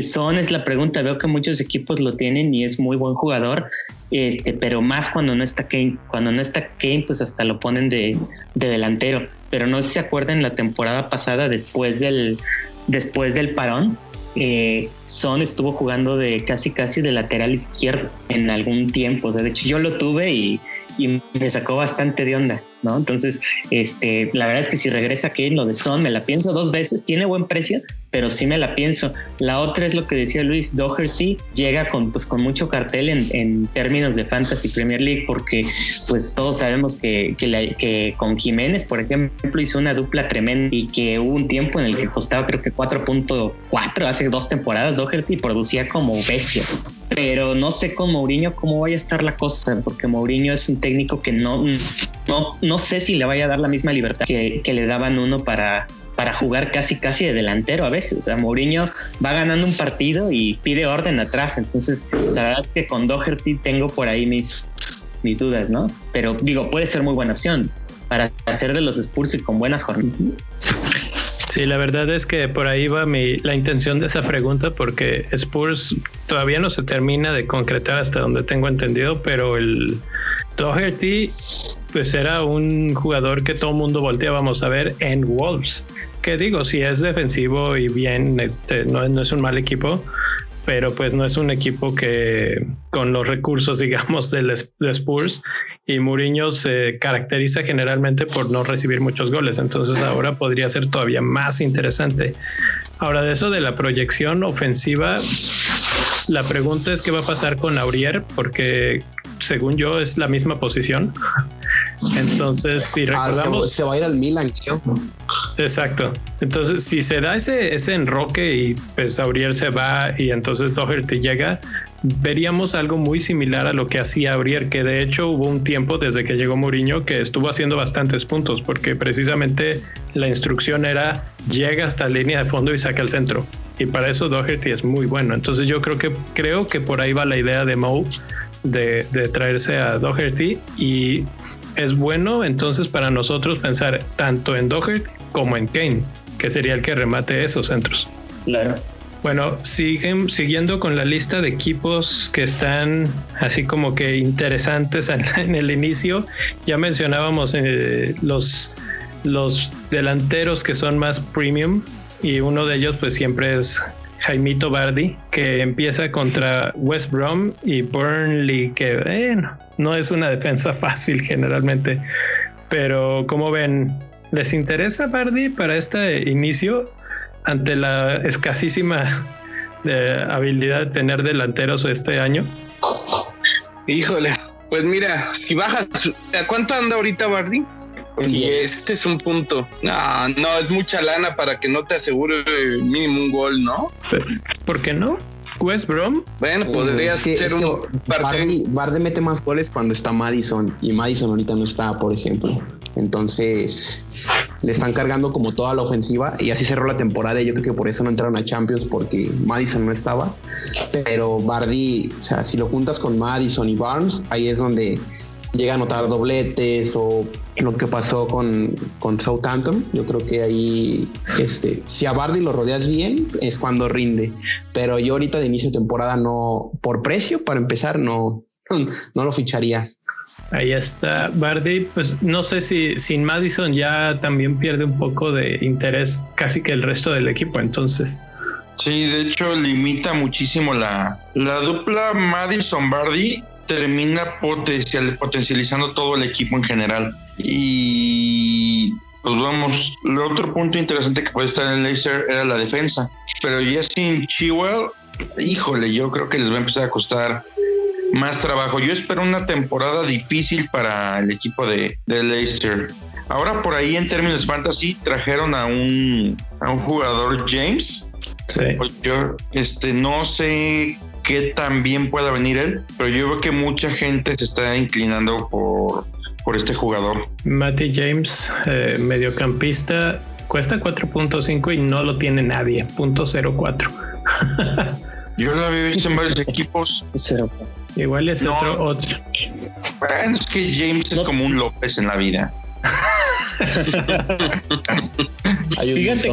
Son es la pregunta. Veo que muchos equipos lo tienen y es muy buen jugador, este, pero más cuando no está Kane. Cuando no está Kane, pues hasta lo ponen de, de delantero pero no sé si se acuerdan la temporada pasada después del, después del parón. Eh, Son estuvo jugando de casi casi de lateral izquierdo en algún tiempo. de hecho, yo lo tuve y, y me sacó bastante de onda. ¿no? Entonces, este, la verdad es que si regresa aquí lo de Son, me la pienso dos veces, tiene buen precio, pero sí me la pienso. La otra es lo que decía Luis, Doherty llega con, pues, con mucho cartel en, en términos de Fantasy Premier League, porque pues todos sabemos que, que, que, con Jiménez, por ejemplo, hizo una dupla tremenda y que hubo un tiempo en el que costaba creo que 4.4 hace dos temporadas Doherty producía como bestia. Pero no sé con Mourinho cómo vaya a estar la cosa, porque Mourinho es un técnico que no, no, no sé si le vaya a dar la misma libertad que, le daban uno para, para jugar casi casi de delantero a veces. O sea, Mourinho va ganando un partido y pide orden atrás. Entonces, la verdad es que con Doherty tengo por ahí mis, mis dudas, ¿no? Pero digo, puede ser muy buena opción para hacer de los Spurs y con buenas jornadas. Sí, la verdad es que por ahí va mi, la intención de esa pregunta, porque Spurs todavía no se termina de concretar hasta donde tengo entendido, pero el Doherty pues era un jugador que todo el mundo volteábamos a ver en Wolves. Que digo, si es defensivo y bien, este, no, no es un mal equipo, pero pues no es un equipo que con los recursos, [laughs] digamos, del Spurs y Mourinho se caracteriza generalmente por no recibir muchos goles. Entonces ahora podría ser todavía más interesante. Ahora de eso de la proyección ofensiva, la pregunta es qué va a pasar con Aurier, porque según yo es la misma posición. [laughs] Entonces, si ah, recordamos. se, va a ir al Milan, Exacto. Entonces, si se da ese, ese enroque y pues Aurier se va y entonces Doherty llega, veríamos algo muy similar a lo que hacía Aurier, que de hecho hubo un tiempo desde que llegó Mourinho que estuvo haciendo bastantes puntos, porque precisamente la instrucción era llega hasta la línea de fondo y saca el centro. Y para eso Doherty es muy bueno. Entonces yo creo que creo que por ahí va la idea de Moe de, de traerse a Doherty y es bueno entonces para nosotros pensar tanto en Doherty como en Kane, que sería el que remate esos centros. Claro. Bueno, siguen siguiendo con la lista de equipos que están así como que interesantes [laughs] en, el inicio. Ya mencionábamos eh, los, los delanteros que son más premium y uno de ellos pues siempre es Jaimito Bardi, que empieza contra West Brom y Burnley, que bueno, no es una defensa [laughs] fácil generalmente. Pero como ven, ¿les interesa Bardi para este inicio ante la escasísima eh, habilidad de tener delanteros este año? Híjole, pues mira, si bajas, ¿a cuánto anda ahorita Bardi? Y este es un punto. No, no, es mucha lana para que no te asegure mínimo un gol, ¿no? ¿Por qué no? West Brom. Bueno, podría ser un Bardi, mete más goles cuando está Madison y Madison ahorita no está, por ejemplo. Entonces le están cargando como toda la ofensiva y así cerró la temporada. Y yo creo que por eso no entraron a Champions porque Madison no estaba. Pero Bardi, o sea, si lo juntas con Madison y Barnes, ahí es donde llega a notar dobletes o lo que pasó con, con Southampton. Yo creo que ahí, este, si a Bardi lo rodeas bien, es cuando rinde. Pero yo ahorita de inicio de temporada no, por precio, para empezar, no, [laughs] no lo ficharía. Ahí está Bardi, pues no sé si sin Madison ya también pierde un poco de interés casi que el resto del equipo, entonces. Sí, de hecho limita muchísimo la, la dupla Madison-Bardi termina potencial, potencializando todo el equipo en general. Y pues vamos, el otro punto interesante que puede estar en el Leicester era la defensa. Pero ya sin Chilwell, híjole, yo creo que les va a empezar a costar más trabajo. Yo espero una temporada difícil para el equipo de, de Leicester. Ahora por ahí en términos fantasy trajeron a un, a un jugador James. Sí. Pues yo este, no sé qué tan bien pueda venir él, pero yo veo que mucha gente se está inclinando por, por este jugador. Matty James, eh, mediocampista, cuesta 4.5 y no lo tiene nadie, punto 04. [laughs] yo lo había visto en varios equipos. Igual es otro, otro. Bueno, es que James es como un López en la vida. [laughs] Fíjate,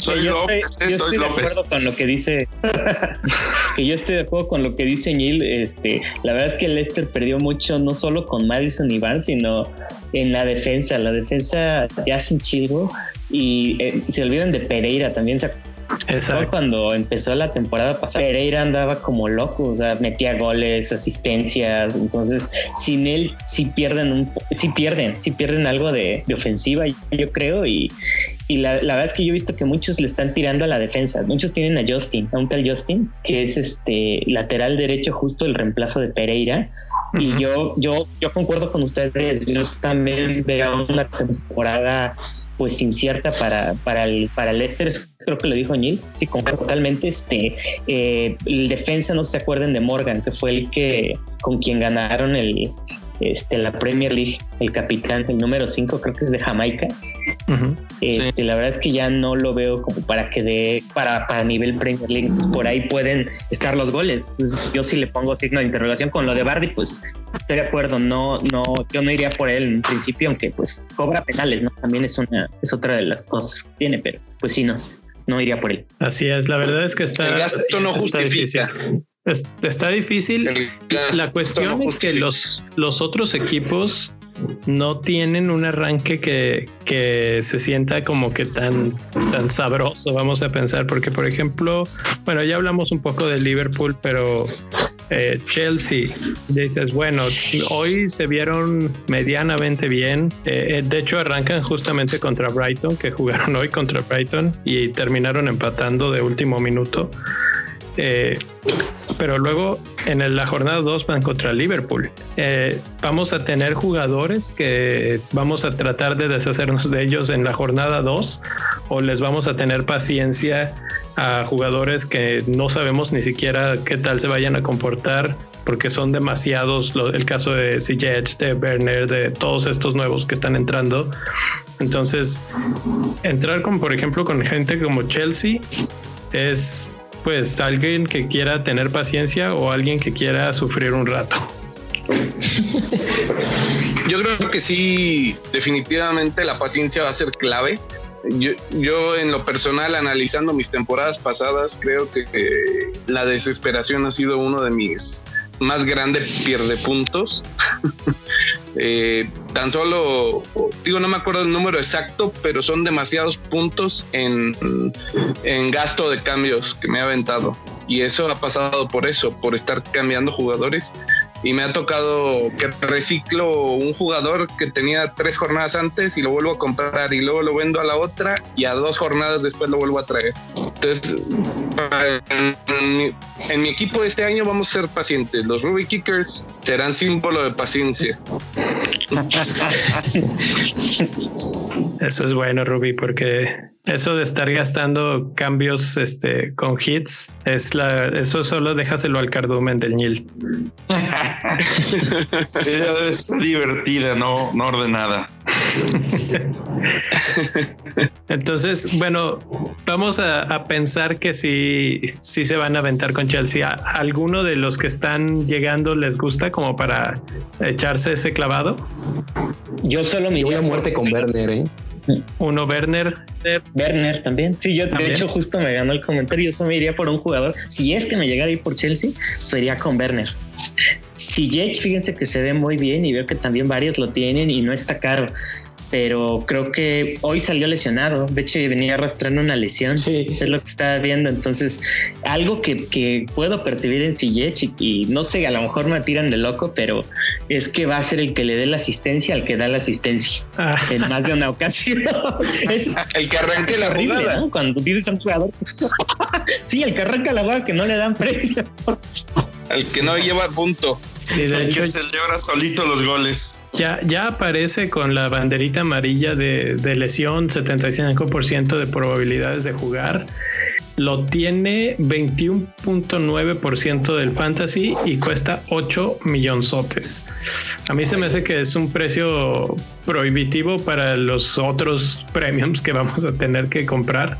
soy yo estoy, de acuerdo con lo que dice. [laughs] que yo estoy de acuerdo con lo que dice Neil. Este, la verdad es que Lester perdió mucho, no solo con Madison y Van, sino en la defensa. La defensa ya hacen chivo y eh, se olvidan de Pereira también. Se Exacto. Cuando empezó la temporada pasada, Pereira andaba como loco, o sea, metía goles, asistencias. Entonces, sin él, sí pierden un, sí pierden, sí pierden algo de, ofensiva, yo creo. Y, y la, la, verdad es que yo he visto que muchos le están tirando a la defensa. Muchos tienen a Justin, a un tal Justin, que es este lateral derecho, justo el reemplazo de Pereira. Y yo, yo, yo concuerdo con ustedes. Yo también veo una temporada pues incierta para, para el para el Leicester. Creo que lo dijo Neil. Sí, concuerdo totalmente. Este eh, el defensa no se acuerden de Morgan, que fue el que con quien ganaron el, este, la Premier League, el capitán, el número 5, creo que es de Jamaica. Este, La verdad es que ya no lo veo como para que dé para, para nivel Premier League. por ahí pueden estar los goles. yo sí le pongo signo de interrogación con lo de Bardi, pues estoy de acuerdo. No, no, yo no iría por él en principio, aunque pues cobra penales, ¿no? También es una, es otra de las cosas que tiene, pero pues sí, no, no iría por él. Así es, la verdad es que está. esto no justifica. Está difícil. La cuestión es que los, los otros equipos no tienen un arranque que, que, se sienta como que tan, tan sabroso, vamos a pensar, porque por ejemplo, bueno, ya hablamos un poco de Liverpool, pero eh, Chelsea, dices, bueno, hoy se vieron medianamente bien, eh, eh, de hecho arrancan justamente contra Brighton, que jugaron hoy contra Brighton y terminaron empatando de último minuto. Eh, pero luego en la jornada 2 van contra Liverpool. Eh, vamos a tener jugadores que vamos a tratar de deshacernos de ellos en la jornada 2 o les vamos a tener paciencia a jugadores que no sabemos ni siquiera qué tal se vayan a comportar porque son demasiados, el caso de CJ, de Werner, de todos estos nuevos que están entrando. Entonces, entrar con, por ejemplo, con gente como Chelsea es pues alguien que quiera tener paciencia o alguien que quiera sufrir un rato. [laughs] Yo creo que sí, definitivamente la paciencia va a ser clave. Yo, yo, en lo personal, analizando mis temporadas pasadas, creo que la desesperación ha sido uno de mis más grandes pierde puntos. [laughs] Eh, tan solo, digo, no me acuerdo el número exacto, pero son demasiados puntos en, en gasto de cambios que me ha aventado. Y eso ha pasado por eso, por estar cambiando jugadores y me ha tocado que reciclo un jugador que tenía tres jornadas antes y lo vuelvo a comprar y luego lo vendo a la otra y a dos jornadas después lo vuelvo a traer. Entonces, en mi, equipo este año vamos a ser pacientes. Los Ruby Kickers serán símbolo de paciencia. [laughs] Eso es bueno, Ruby, porque eso de estar gastando cambios este, con hits, es la, eso solo déjaselo al cardumen del Nil. [laughs] Ella es divertida, no, no ordenada. Entonces, bueno, vamos a, pensar que si, si se van a aventar con Chelsea. alguno de los que están llegando les gusta como para echarse ese clavado? Yo solo me voy a muerte con Werner, ¿eh? Uno Werner. Werner también. Sí, yo de hecho justo me ganó el comentario. Yo me iría por un jugador. Si es que me llegara a ir por Chelsea, sería con Werner. Si Jake, fíjense que se ve muy bien y veo que también varios lo tienen y no está caro pero creo que hoy salió lesionado. De hecho, venía arrastrando una lesión. Es lo que estaba viendo. Entonces, algo que, puedo percibir en Sillech y, no sé, a lo mejor me tiran de loco, pero es que va a ser el que le dé la asistencia al que da la asistencia ah. en más de una ocasión. [laughs] es el que arranque la jugada. Cuando dices a un jugador, [laughs] sí, el que arranca la jugada que no le dan premio. el que no lleva punto. Sí, de [laughs] hecho, celebra solito los goles. Ya, ya aparece con la banderita amarilla de, de lesión, 75% de probabilidades de jugar. Lo tiene 21.9% del fantasy y cuesta 8 millonzotes. A mí se me hace que es un precio prohibitivo para los otros premiums que vamos a tener que comprar.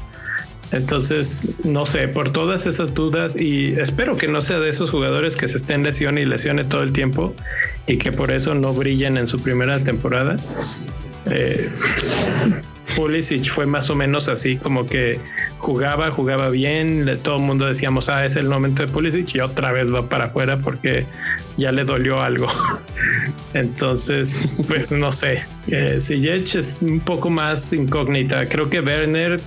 Entonces, no sé, por todas esas dudas y espero que no sea de esos jugadores que se estén lesione y lesione todo el tiempo y que por eso no brillen en su primera temporada. Eh, Pulisic fue más o menos así, como que jugaba, jugaba bien, todo el mundo decíamos, ah, es el momento de Pulisic y otra vez va para afuera porque ya le dolió algo. [laughs] Entonces, pues no sé, eh, es un poco más incógnita. Creo que Werner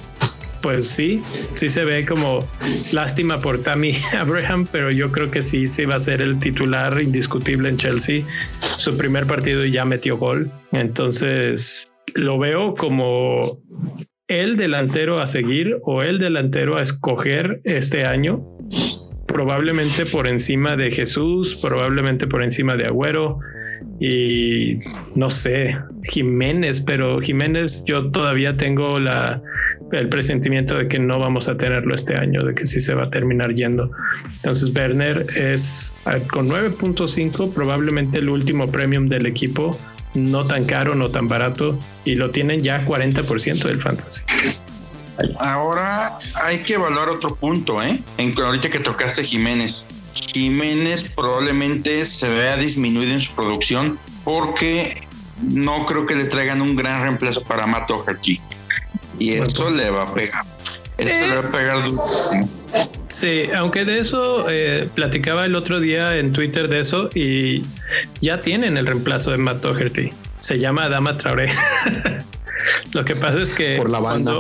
pues sí, sí se ve como lástima por Tammy [laughs] Abraham, pero yo creo que sí, sí va a ser el titular indiscutible en Chelsea. Su primer partido ya metió gol. Entonces lo veo como el delantero a seguir o el delantero a escoger este año. Probablemente por encima de Jesús, probablemente por encima de Agüero y no sé, Jiménez, pero Jiménez yo todavía tengo la, el presentimiento de que no vamos a tenerlo este año, de que sí se va a terminar yendo. Entonces Werner es con 9.5 probablemente el último premium del equipo, no tan caro, no tan barato y lo tienen ya 40% del fantasy. Ahora hay que evaluar otro punto, ¿eh? En, ahorita que tocaste Jiménez. Jiménez probablemente se vea disminuido en su producción porque no creo que le traigan un gran reemplazo para Matt O'Harty. Y esto le va a pegar. Esto le va a pegar Sí, aunque de eso eh, platicaba el otro día en Twitter de eso y ya tienen el reemplazo de Matt O'Harty. Se llama Adama Traoré. [laughs] [laughs] Lo que pasa es que por la banda,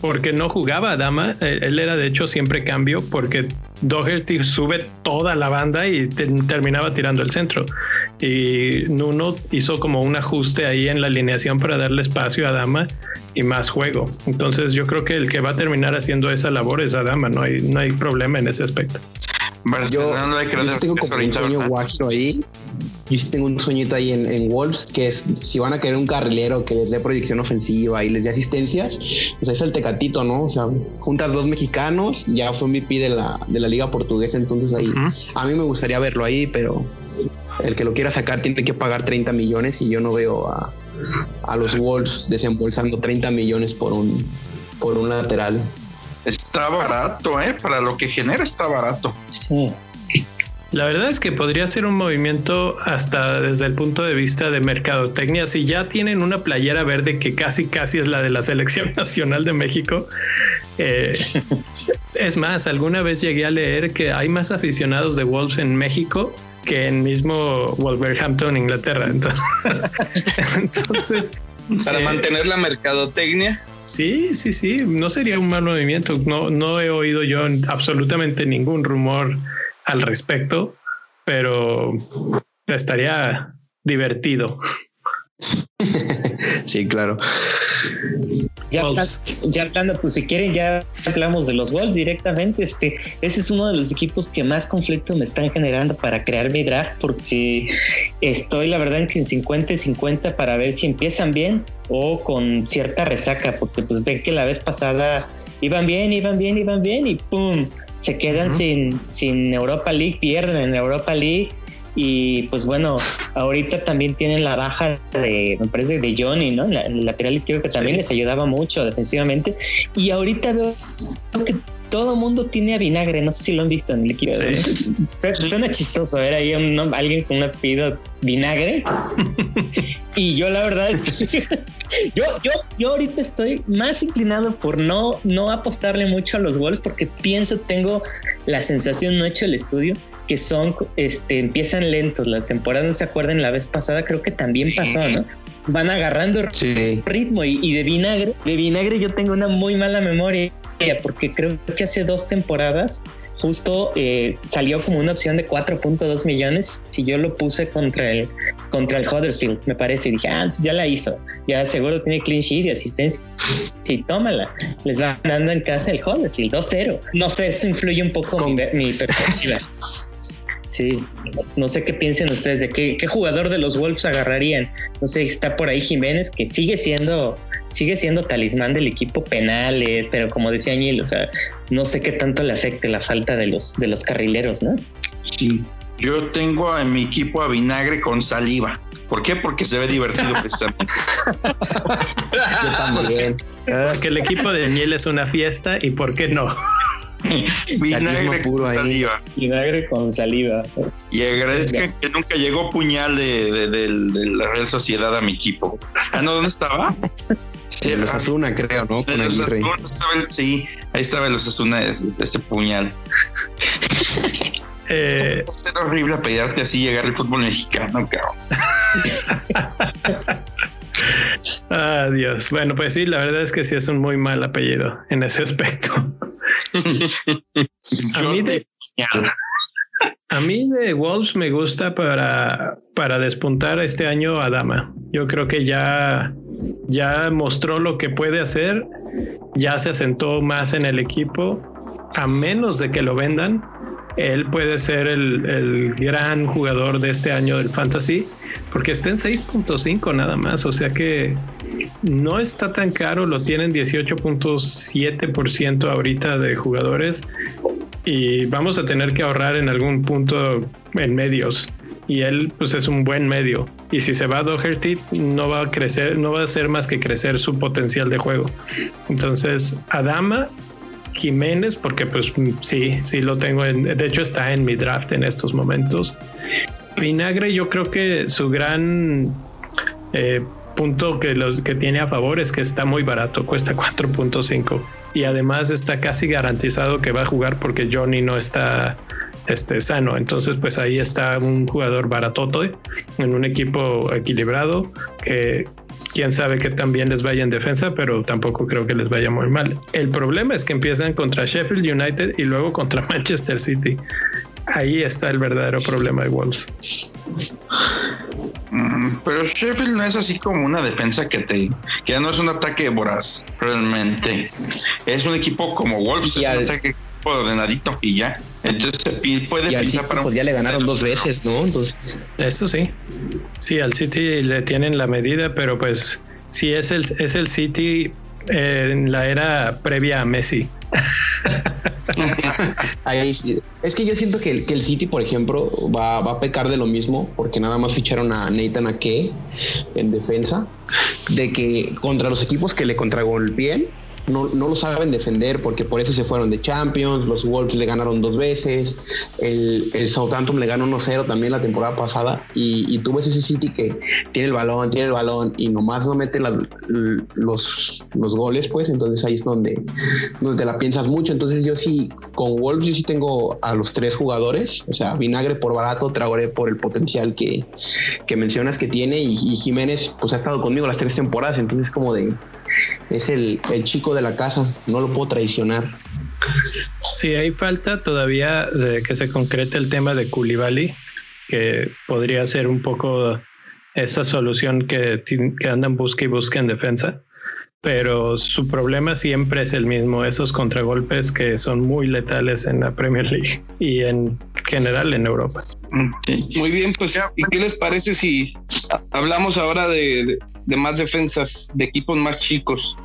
porque no jugaba Dama, eh, él era de hecho siempre cambio porque Doherty sube toda la banda y terminaba tirando el centro. Y Nuno hizo como un ajuste ahí en la alineación para darle espacio a Dama y más juego. Entonces yo creo que el que va a terminar haciendo esa labor es Adama, no hay, no hay problema en ese aspecto. yo, tengo como un sueño guajiro ahí. Yo sí tengo un sueñito ahí en, Wolves, que es si van a querer un carrilero que les dé proyección ofensiva y les dé asistencia, pues es el Tecatito, ¿no? O sea, juntas dos mexicanos, ya fue MVP de la, de la liga portuguesa, entonces ahí, a mí me gustaría verlo ahí, pero el que lo quiera sacar tiene que pagar 30 millones y yo no veo a, a los Wolves desembolsando 30 millones por un, por un lateral. Está barato, ¿eh? Para lo que genera está barato. Sí. La verdad es que podría ser un movimiento hasta desde el punto de vista de mercadotecnia. Si ya tienen una playera verde que casi casi es la de la selección [laughs] nacional de México. Eh, es más, alguna vez llegué a leer que hay más aficionados de Wolves en México que en mismo Wolverhampton, Inglaterra. [laughs] Entonces, para eh, mantener la mercadotecnia. Sí, sí, sí, no sería un mal movimiento. No, no he oído yo absolutamente ningún rumor al respecto, pero estaría divertido. [laughs] sí, claro. ya, ya hablando, pues si quieren ya hablamos de los Wolves directamente. Este, ese es uno de los equipos que más conflicto me están generando para crear mi draft porque estoy la verdad en que en 50 y 50 para ver si empiezan bien o con cierta resaca, porque pues ven que la vez pasada iban bien, iban bien, iban bien y pum, se quedan sin, sin Europa League, pierden en Europa League y pues bueno, ahorita también tienen la baja de, me parece, de Johnny, ¿no? el lateral izquierdo que también les ayudaba mucho defensivamente. Y ahorita veo que todo mundo tiene a vinagre, no sé si lo han visto en el equipo. Suena chistoso ver ahí alguien con un apellido vinagre. [laughs] y yo la verdad [laughs] yo, yo, yo ahorita estoy más inclinado por no, no apostarle mucho a los goles porque pienso, tengo la sensación, no he hecho el estudio, que son, este, empiezan lentos. Las temporadas, no se acuerdan, la vez pasada creo que también pasó, ¿no? Van agarrando ritmo y, y de vinagre, de vinagre yo tengo una muy mala memoria porque creo que hace dos temporadas justo eh, salió como una opción de 4.2 millones y yo lo puse contra el contra el Huddersfield, me parece, y dije, ah, ya la hizo, ya seguro tiene clean sheet y asistencia. Sí, tómala. Les va ganando en casa el Huddersfield 2-0. No sé, eso influye un poco mi, mi perspectiva. Sí, no sé qué piensen ustedes de qué, qué, jugador de los Wolves agarrarían. No sé, está por ahí Jiménez, que sigue siendo, sigue siendo talismán del equipo penales, pero como decía Añil, o sea, no sé qué tanto le afecte la falta de los, de los carrileros, ¿no? Sí, yo tengo en mi equipo a vinagre con saliva. ¿Por qué? Porque se ve divertido precisamente. [laughs] yo también. El equipo de Añil es una fiesta y ¿por qué no? [laughs] Vinagre puro con saliva. Vinagre con saliva. Y agradezcan que nunca llegó puñal de, la Real Sociedad a mi equipo. Ah, no, ¿dónde estaba? [laughs] Sí, el Osasuna, creo, ¿no? Con el sí, ahí estaba el Osasuna, este puñal. [laughs] Eh, es horrible apellidarte así llegar al fútbol mexicano, cabrón. [laughs] ah, Dios. Bueno, pues sí, la verdad es que sí es un muy mal apellido en ese aspecto. [laughs] a, mí de, a mí de Wolves me gusta para, para despuntar este año a Dama. Yo creo que ya, ya mostró lo que puede hacer, ya se asentó más en el equipo, a menos de que lo vendan. Él puede ser el, el gran jugador de este año del Fantasy, porque está en 6.5 nada más. O sea que no está tan caro, lo tienen 18.7% ahorita de jugadores y vamos a tener que ahorrar en algún punto en medios. Y él pues es un buen medio. Y si se va a Doherty no va a crecer, no va a hacer más que crecer su potencial de juego. Entonces, Adama Jiménez, porque pues sí, sí lo tengo. En, de hecho está en mi draft en estos momentos. Vinagre yo creo que su gran... Eh, punto que, que tiene a favor es que está muy barato, cuesta 4.5 y además está casi garantizado que va a jugar porque Johnny no está este, sano. Entonces, pues ahí está un jugador baratoto en un equipo equilibrado que quién sabe que también les vaya en defensa, pero tampoco creo que les vaya muy mal. El problema es que empiezan contra Sheffield United y luego contra [laughs] Manchester City. Ahí está el verdadero problema de Wolves. Mm, pero Sheffield no es así como una defensa que te que ya no es un ataque voraz realmente. Es un equipo como Wolves es un ataque ordenadito y ya. Entonces puede pintar para pues ya le ganaron dos veces no entonces eso sí. Sí al City le tienen la medida pero pues sí es el es el City en la era previa a Messi. Es que yo siento que el, que el City, por ejemplo, va, va, a pecar de lo mismo, porque nada más ficharon a Nathan Ake en defensa, de que contra los equipos que le contragolpeen, no, no lo saben defender porque por eso se fueron de Champions, los Wolves le ganaron dos veces, el, el Southampton le ganó 1-0 también la temporada pasada y, y, tú ves ese City que tiene el balón, tiene el balón y nomás no mete los, los goles, pues entonces ahí es donde, donde te la piensas mucho. Entonces yo sí, con Wolves yo sí tengo a los tres jugadores, o sea, Vinagre por barato, Traoré por el potencial que, que mencionas que tiene y, y Jiménez pues ha estado conmigo las tres temporadas, entonces como de es el, chico de la casa, no lo puedo traicionar. Sí, hay falta todavía de que se concrete el tema de Koulibaly, que podría ser un poco esa solución que, que andan busca y busca en defensa. pero su problema siempre es el mismo, esos contragolpes que son muy letales en la Premier League y en general en Europa. Muy bien, pues, ¿y qué les parece si hablamos ahora de, de más defensas, de equipos más chicos?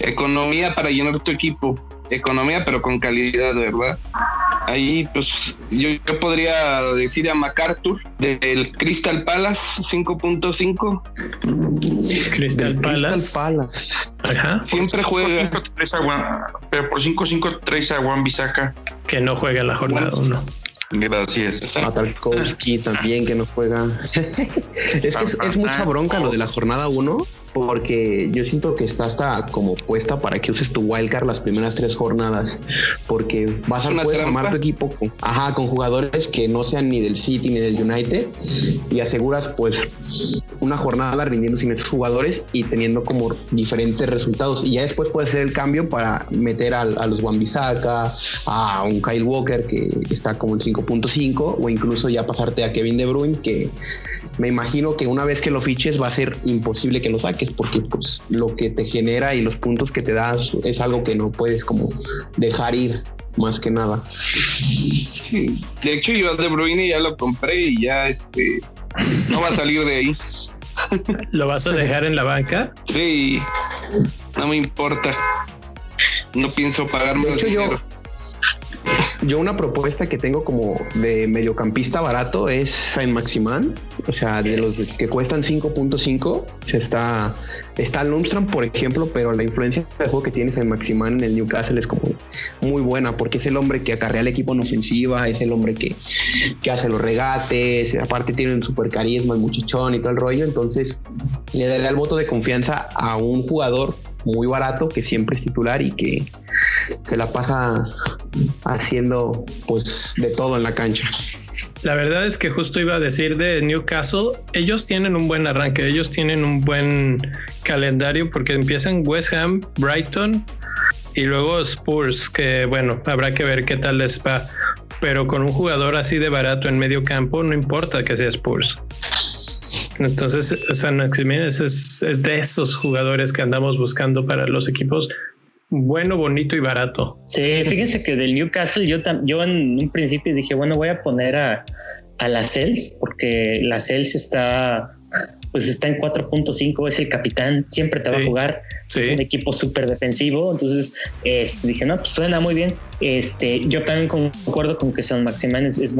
Economía para llenar tu equipo economía, pero con calidad, ¿verdad? Ahí, pues, yo, podría decir a MacArthur del Crystal Palace 5.5. Crystal Palace. Ajá. Siempre juega. pero por 5.5 traes a Juan Bisaca. Que no juega en la jornada 1. Gracias. A Tarkovsky también que no juega. [laughs] es que es, mucha bronca lo de la jornada 1 porque yo siento que está hasta como puesta para que uses tu wildcard las primeras tres jornadas, porque vas a poder armar tu equipo con, ajá, con jugadores que no sean ni del City ni del United y aseguras pues una jornada rindiendo sin esos jugadores y teniendo como diferentes resultados. Y ya después puedes hacer el cambio para meter a, los Wambisaka, a un Kyle Walker que está como en 5.5 o incluso ya pasarte a Kevin De Bruyne que me imagino que una vez que lo fiches va a ser imposible que lo saques porque pues lo que te genera y los puntos que te das es algo que no puedes como dejar ir más que nada. De hecho yo De Bruyne ya lo compré y ya este no va a salir de ahí. ¿Lo vas a dejar en la banca? Sí, no me importa. No pienso pagar más dinero. Yo una propuesta que tengo como de mediocampista barato es Saint Maximan, o sea, de los que cuestan 5.5, está está Lundstrom, por ejemplo, pero la influencia del juego que tiene Saint Maximan en el Newcastle es como muy buena porque es el hombre que acarrea al equipo en ofensiva, es el hombre que, que hace los regates, aparte tiene un super carisma, el muchachón y todo el rollo, entonces le daría el voto de confianza a un jugador muy barato que siempre es titular y que se la pasa haciendo pues de todo en la cancha. La verdad es que justo iba a decir de Newcastle, ellos tienen un buen arranque, ellos tienen un buen calendario porque empiezan West Ham, Brighton y luego Spurs, que bueno, habrá que ver qué tal les va. Pero con un jugador así de barato en medio campo, no importa que sea Spurs. Entonces, San Maximiliano es, es de esos jugadores que andamos buscando para los equipos bueno, bonito y barato. Sí, fíjense que del Newcastle yo, yo en un principio dije, bueno, voy a poner a, a la Cels porque la Cels está pues está en 4.5, es el capitán, siempre te va a jugar, es un equipo súper defensivo, entonces este, dije, no, pues suena muy bien. Este, yo también concuerdo con que San Maximán es, es,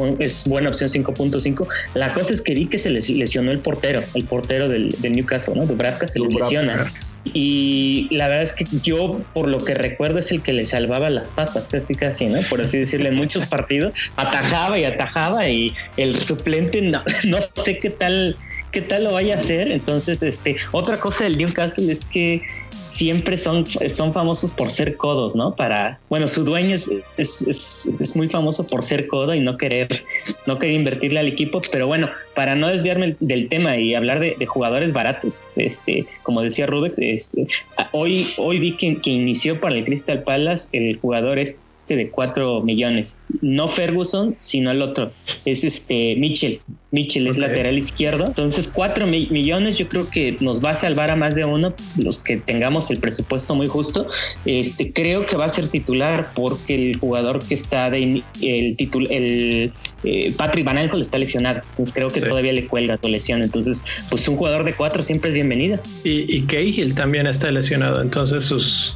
buena opción 5.5. La cosa es que vi que se les lesionó el portero, el portero del, Newcastle, ¿no? Dubravka se les lesiona. Y la verdad es que yo, por lo que recuerdo, es el que le salvaba las patas, casi, ¿no? Por así decirlo, en muchos [laughs] partidos atajaba y atajaba y el suplente no, [laughs] no sé qué tal qué tal lo vaya a hacer. Entonces, este, otra cosa del Newcastle es que siempre son, son famosos por ser codos, ¿no? Para, bueno, su dueño es, es, es, muy famoso por ser codo y no querer, no querer invertirle al equipo, pero bueno, para no desviarme del tema y hablar de, jugadores baratos, este, como decía Rubex, este, hoy, hoy vi que, que inició para el Crystal Palace el jugador este de 4 millones. No Ferguson, sino el otro. Es este Mitchell. Mitchell es lateral izquierdo. Entonces, 4 millones yo creo que nos va a salvar a más de uno, los que tengamos el presupuesto muy justo. Este, creo que va a ser titular porque el jugador que está de el título, el eh, Patrick Van está lesionado. Entonces creo que todavía le cuelga tu lesión. Entonces, pues un jugador de 4 siempre es bienvenido. Y, y Cahill también está lesionado. Entonces sus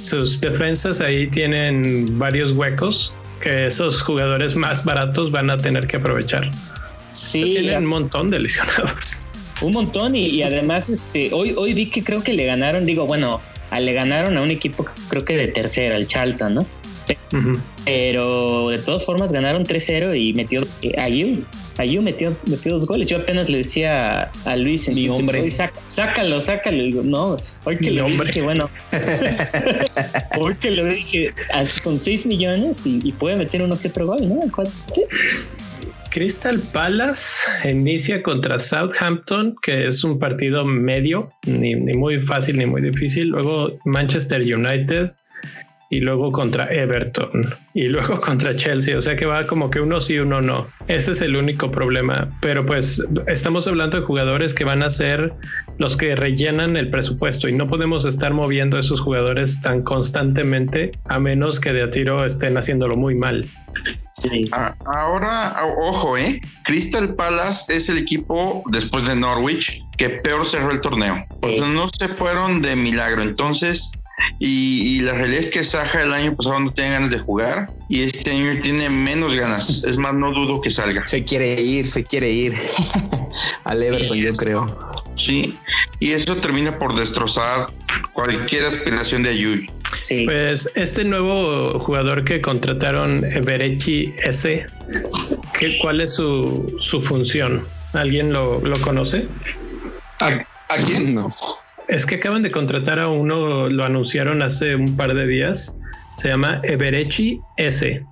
sus defensas ahí tienen varios huecos que esos jugadores más baratos van a tener que aprovechar. Sí, tienen un montón de lesionados. [laughs] Un montón y, además este hoy hoy vi que creo que le ganaron, digo, bueno, le ganaron a un equipo creo que de tercera, el Charlton, ¿no? Pero de todas formas ganaron 3-0 y metió eh, ahí Ayu metió, metió dos goles. Yo apenas le decía a Luis en mi hombre, sácalo, sácalo. Y digo, no, hoy que lo dije, bueno, [laughs] hoy que lo dije con 6 millones y, puede meter uno que otro gol, ¿no? Crystal Palace inicia contra Southampton, que es un partido medio, ni, ni, muy fácil ni muy difícil. Luego Manchester United y luego contra Everton y luego [laughs] contra Chelsea. O sea que va como que uno sí, uno no. Ese es el único problema. Pero pues estamos hablando de jugadores que van a ser los que rellenan el presupuesto y no podemos estar moviendo a esos jugadores tan constantemente a menos que de a tiro estén haciéndolo muy mal. Ah, ahora, ojo, ¿eh? Crystal Palace es el equipo después de Norwich que peor cerró el torneo. no se fueron de milagro. Entonces, y, la realidad es que Saja el año pasado no tenía ganas de jugar y este año tiene menos ganas. Es más, no dudo que salga. Se quiere ir, se quiere ir [laughs] al Everton, yo creo. Sí, y eso termina por destrozar cualquier aspiración de Ayuy. Sí. Pues este nuevo jugador que contrataron, Berechi S, ¿qué, ¿cuál es su, su función? ¿Alguien lo, lo conoce? ¿A, ¿A quién? No. Es que acaban de contratar a uno, lo anunciaron hace un par de días. Se llama Everechi S.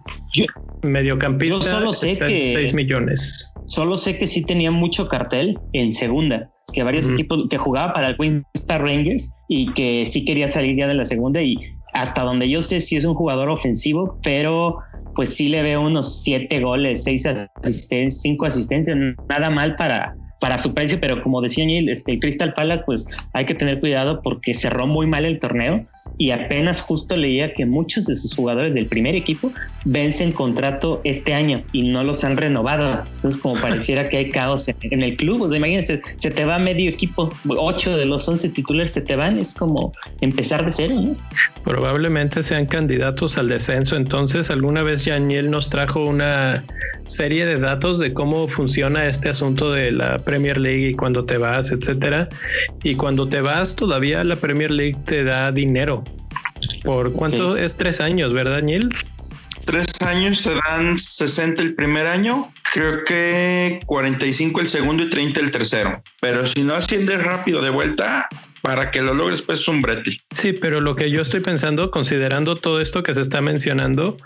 Mediocampista. Yo solo sé que 6 millones. Solo sé que sí tenía mucho cartel en segunda, que varios equipos que jugaba para el Queen Star Rangers y que sí quería salir ya de la segunda y hasta donde yo sé sí es un jugador ofensivo, pero pues sí le veo unos siete goles, seis asistencias, cinco asistencias, nada mal para para su precio, pero como decía Neil, este, el Crystal Palace, pues hay que tener cuidado porque cerró muy mal el torneo y apenas justo leía que muchos de sus jugadores del primer equipo vencen contrato este año y no los han renovado. Entonces, como pareciera que hay caos en, el club, o imagínense, se te va medio equipo, ocho de los once titulares se te van, es como empezar de cero. Probablemente sean candidatos al descenso. Entonces, alguna vez Daniel nos trajo una serie de datos de cómo funciona este asunto de la Premier League y cuando te vas, etcétera. Y cuando te vas, todavía la Premier League te da dinero. ¿Por cuánto es? Tres años, ¿verdad, Neil? Tres años serán 60 el primer año, creo que 45 el segundo y 30 el tercero. Pero si no asciendes rápido de vuelta, para que lo logres, pues es un brete. Sí, pero lo que yo estoy pensando, considerando todo esto que se está mencionando,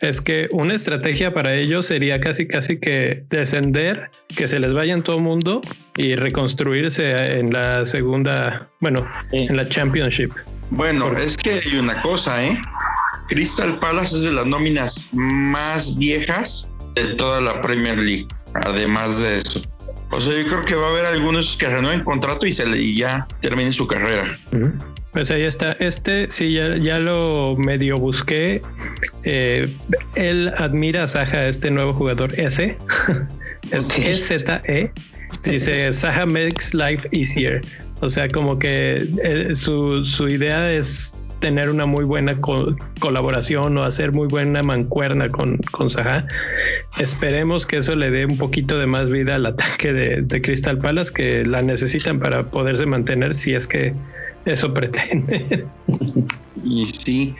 es que una estrategia para ellos sería casi, casi que descender, que se les vaya en todo mundo y reconstruirse en la segunda, bueno, en la Championship. Bueno, es que hay una cosa, ¿eh? Crystal Palace es de las nóminas más viejas de toda la Premier League, además de eso. O sea, yo creo que va a haber algunos que renueven contrato y, se y ya terminen su carrera. Pues ahí está. Este sí, ya, ya lo medio busqué. Eh, él admira a Saja, este nuevo jugador S. [laughs] es E-Z-E. Dice Saja makes life easier. O sea, como que eh, su, su idea es tener una muy buena colaboración o hacer muy buena mancuerna con, con Esperemos que eso le dé un poquito de más vida al ataque de, de Crystal Palace, que la necesitan para poderse mantener si es que eso [laughs] pretende. Y sí,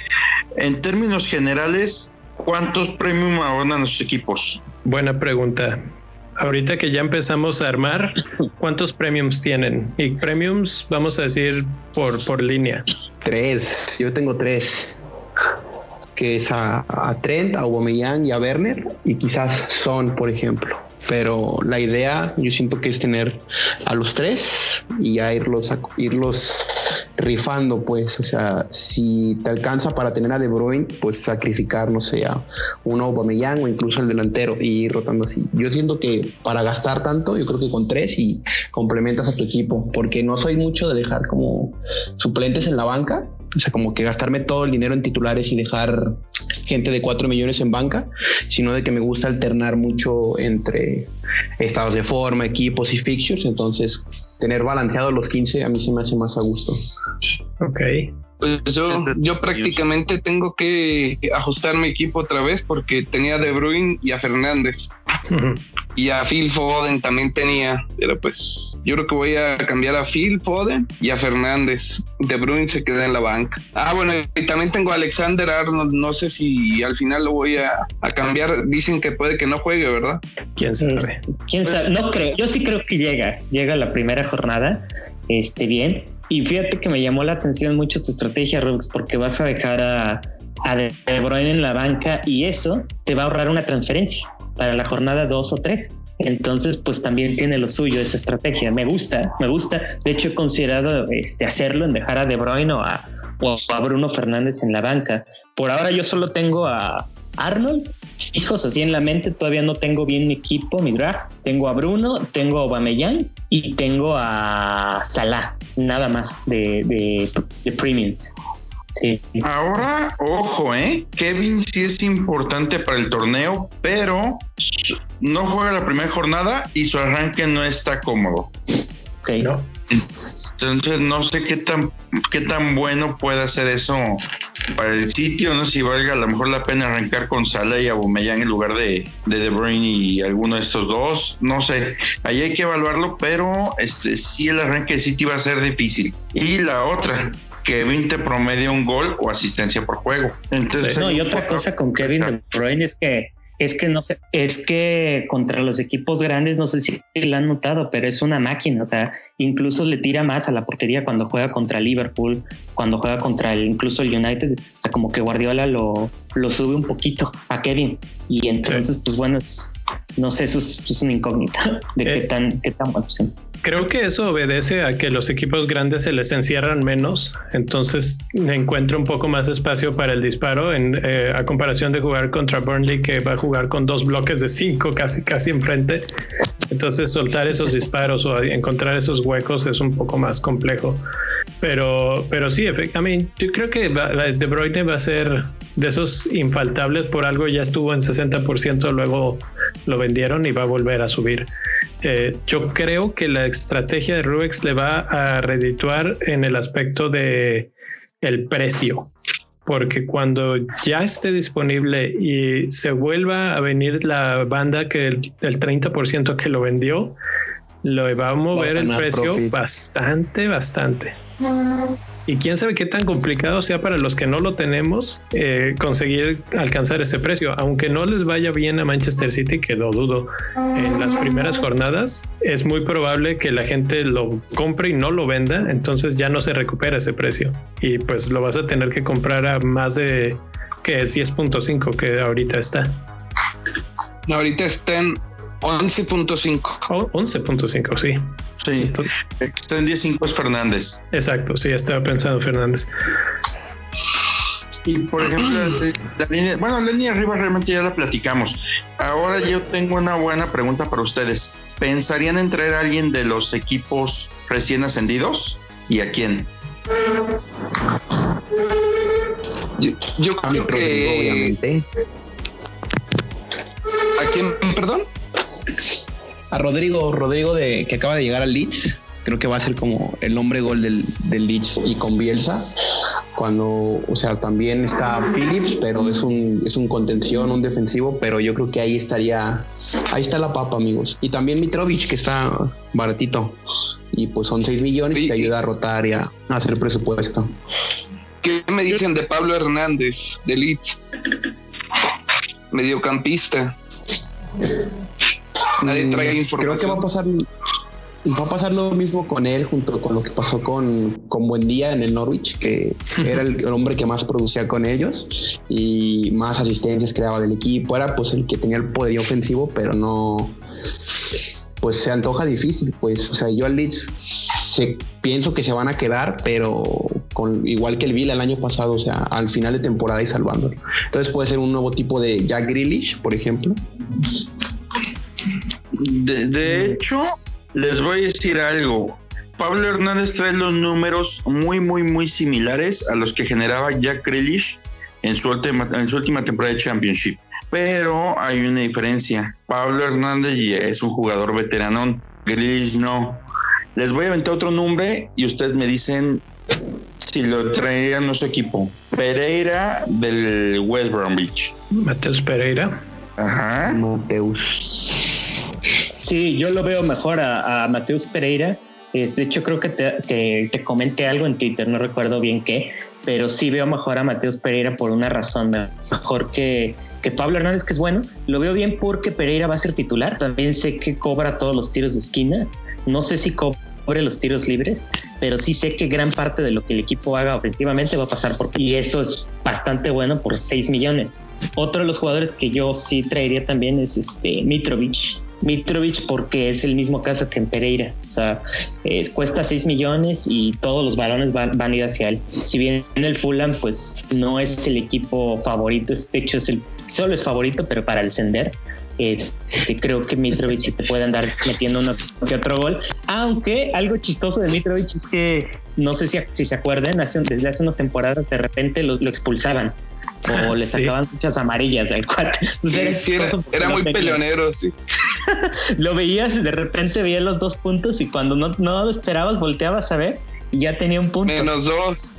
en términos generales, ¿cuántos premios abonan los equipos? Buena pregunta ahorita que ya empezamos a armar, ¿cuántos premiums tienen? Y premiums, vamos a decir por, por línea. Tres, yo tengo tres. Que es a, a Trent, a Aubameyang y a Werner y quizás Son, por ejemplo pero la idea yo siento que es tener a los tres y ya irlos, irlos rifando, pues, o sea, si te alcanza para tener a De Bruyne, pues sacrificar, no sé, a un Aubameyang o incluso el delantero y ir rotando así. Yo siento que para gastar tanto, yo creo que con tres y complementas a tu equipo, porque no soy mucho de dejar como suplentes en la banca, o sea, como que gastarme todo el dinero en titulares y dejar gente de 4 millones en banca, sino de que me gusta alternar mucho entre estados de forma, equipos y fixtures. Entonces, tener balanceado los 15 a mí se me hace más a gusto. Ok. Pues yo, yo prácticamente tengo que ajustar mi equipo otra vez porque tenía a De Bruyne y a Fernández. Y a Phil Foden también tenía, pero pues yo creo que voy a cambiar a Phil Foden y a Fernández. De Bruyne se queda en la banca. Ah, bueno, y también tengo a Alexander Arnold. No sé si al final lo voy a, a cambiar. Dicen que puede que no juegue, ¿verdad? ¿Quién sabe? ¿Quién sabe? No creo. Yo sí creo que llega. Llega la primera jornada. Este, bien y fíjate que me llamó la atención mucho tu estrategia, Rubix, porque vas a dejar a, a De Bruyne en la banca y eso te va a ahorrar una transferencia para la jornada 2 o 3. Entonces, pues también tiene lo suyo esa estrategia. Me gusta, me gusta. De hecho, he considerado este, hacerlo en dejar a De Bruyne o a, o a Bruno Fernández en la banca. Por ahora yo solo tengo a Arnold, hijos así en la mente, todavía no tengo bien mi equipo, mi draft. Tengo a Bruno, tengo a Aubameyang y tengo a Salah, nada más de, de, de premiums. Sí. Ahora, ojo, ¿eh? Kevin sí es importante para el torneo, pero no juega la primera jornada y su arranque no está cómodo. Ok. ¿No? Entonces no sé qué tan qué tan bueno puede hacer eso para el sitio, no sé si valga a lo mejor la pena arrancar con Salah y Aubameyang en lugar de, de De Bruyne y alguno de estos dos, no sé, ahí hay que evaluarlo, pero este sí el arranque de City va a ser difícil. Y la otra, Kevin te promedia un gol o asistencia por juego. Entonces, no, y otra cosa con Kevin De Bruyne es que es que no sé, es que contra los equipos grandes, no sé si lo han notado, pero es una máquina. O sea, incluso le tira más a la portería cuando juega contra Liverpool, cuando juega contra el, incluso el United. O sea, como que Guardiola lo, lo sube un poquito a Kevin. Y entonces, pues bueno, no sé, eso es, una incógnita de qué eh, tan, qué tan bueno. Creo que eso obedece a que los equipos grandes se les encierran menos, entonces encuentra un poco más espacio para el disparo en, eh, a comparación de jugar contra Burnley que va a jugar con dos bloques de cinco casi casi enfrente. Entonces soltar esos disparos o encontrar esos huecos es un poco más complejo. Pero, pero sí, efectivamente, yo creo que De Bruyne va a ser de esos infaltables por algo ya estuvo en 60%, luego lo vendieron y va a volver a subir. Eh, yo creo que la estrategia de Rubex le va a redituar en el aspecto de el precio, porque cuando ya esté disponible y se vuelva a venir la banda que el, el 30% que lo vendió, lo va a mover el precio bastante, bastante. Y quién sabe qué tan complicado sea para los que no lo tenemos eh, conseguir alcanzar ese precio. Aunque no les vaya bien a Manchester City, que lo dudo, en las primeras jornadas es muy probable que la gente lo compre y no lo venda. Entonces ya no se recupera ese precio. Y pues lo vas a tener que comprar a más de que es 10.5 que ahorita está. Ahorita está en 11.5. 11.5, sí. Sí, está en 10.5 es Fernández. Exacto, sí, estaba pensando Fernández. Y por ejemplo, la línea, bueno, la línea arriba realmente ya la platicamos. Ahora yo tengo una buena pregunta para ustedes. ¿Pensarían en traer a alguien de los equipos recién ascendidos? ¿Y a quién? Yo, creo que... obviamente. ¿A quién, perdón? A Rodrigo, Rodrigo de que acaba de llegar al Leeds. Creo que va a ser como el hombre gol del, del Leeds y con Bielsa. Cuando, o sea, también está Phillips, pero es un, es un contención, un defensivo, pero yo creo que ahí estaría, ahí está la papa, amigos. Y también Mitrovic, que está baratito. Y pues son 6 millones y te ayuda a rotar y a, hacer presupuesto. ¿Qué me dicen de Pablo Hernández, de Leeds? Mediocampista. Nadie trae información. Creo que va a pasar va a pasar lo mismo con él junto con lo que pasó con, con Buendía en el Norwich, que era el, hombre que más producía con ellos y más asistencias creaba del equipo. Era pues el que tenía el poder ofensivo, pero no, pues se antoja difícil. Pues, o sea, yo al Leeds se, pienso que se van a quedar, pero con, igual que el Villa el año pasado, o sea, al final de temporada y salvándolo. Entonces puede ser un nuevo tipo de Jack Grealish, por ejemplo, de, hecho, les voy a decir algo. Pablo Hernández trae los números muy, muy, muy similares a los que generaba Jack Grealish en su última, en su última temporada de Championship. Pero hay una diferencia. Pablo Hernández es un jugador veterano, Grealish no. Les voy a aventar otro nombre y ustedes me dicen si lo traerían a su equipo. Pereira del West Bromwich. Mateus Pereira. Ajá. Mateus. Sí, yo lo veo mejor a, Mateus Pereira. de hecho, creo que te, comenté algo en Twitter, no recuerdo bien qué, pero sí veo mejor a Mateus Pereira por una razón, mejor que, que Pablo Hernández, que es bueno. Lo veo bien porque Pereira va a ser titular. También sé que cobra todos los tiros de esquina. No sé si cobre los tiros libres, pero sí sé que gran parte de lo que el equipo haga ofensivamente va a pasar por... Y eso es bastante bueno por 6 millones. Otro de los jugadores que yo sí traería también es este Mitrovic Mitrovic porque es el mismo caso que en Pereira. O sea, cuesta 6 millones y todos los balones van, a ir hacia él. Si bien en el Fulham, pues no es el equipo favorito, de hecho es el, solo es favorito, pero para descender. Este, creo que Mitrovic te puede andar metiendo uno que otro gol. Aunque algo chistoso de Mitrovic es que no sé si, si se acuerdan, hace, desde hace unas temporadas de repente lo, expulsaban o [laughs] le sacaban muchas amarillas al cuate. [laughs] era, muy peleonero, sí. [laughs] lo veías, de repente veías los dos puntos y cuando no, no lo esperabas, volteabas a ver y ya tenía un punto. Menos dos.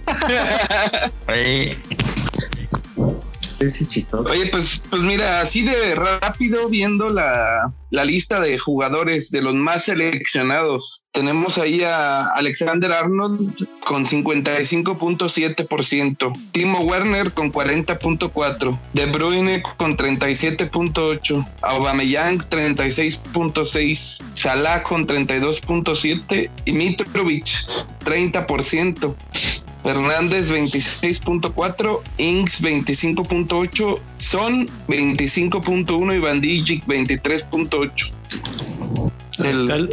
Oye, pues, pues mira, así de rápido viendo la, la lista de jugadores de los más seleccionados, tenemos ahí a Alexander Arnold con 55.7%, Timo Werner con 40.4%, De Bruyne con 37.8%, Aubameyang 36.6%, Salah con 32.7% y Mitrovic 30%. Fernández 26.4, Inks 25.8, Son 25.1 y Van 23.8.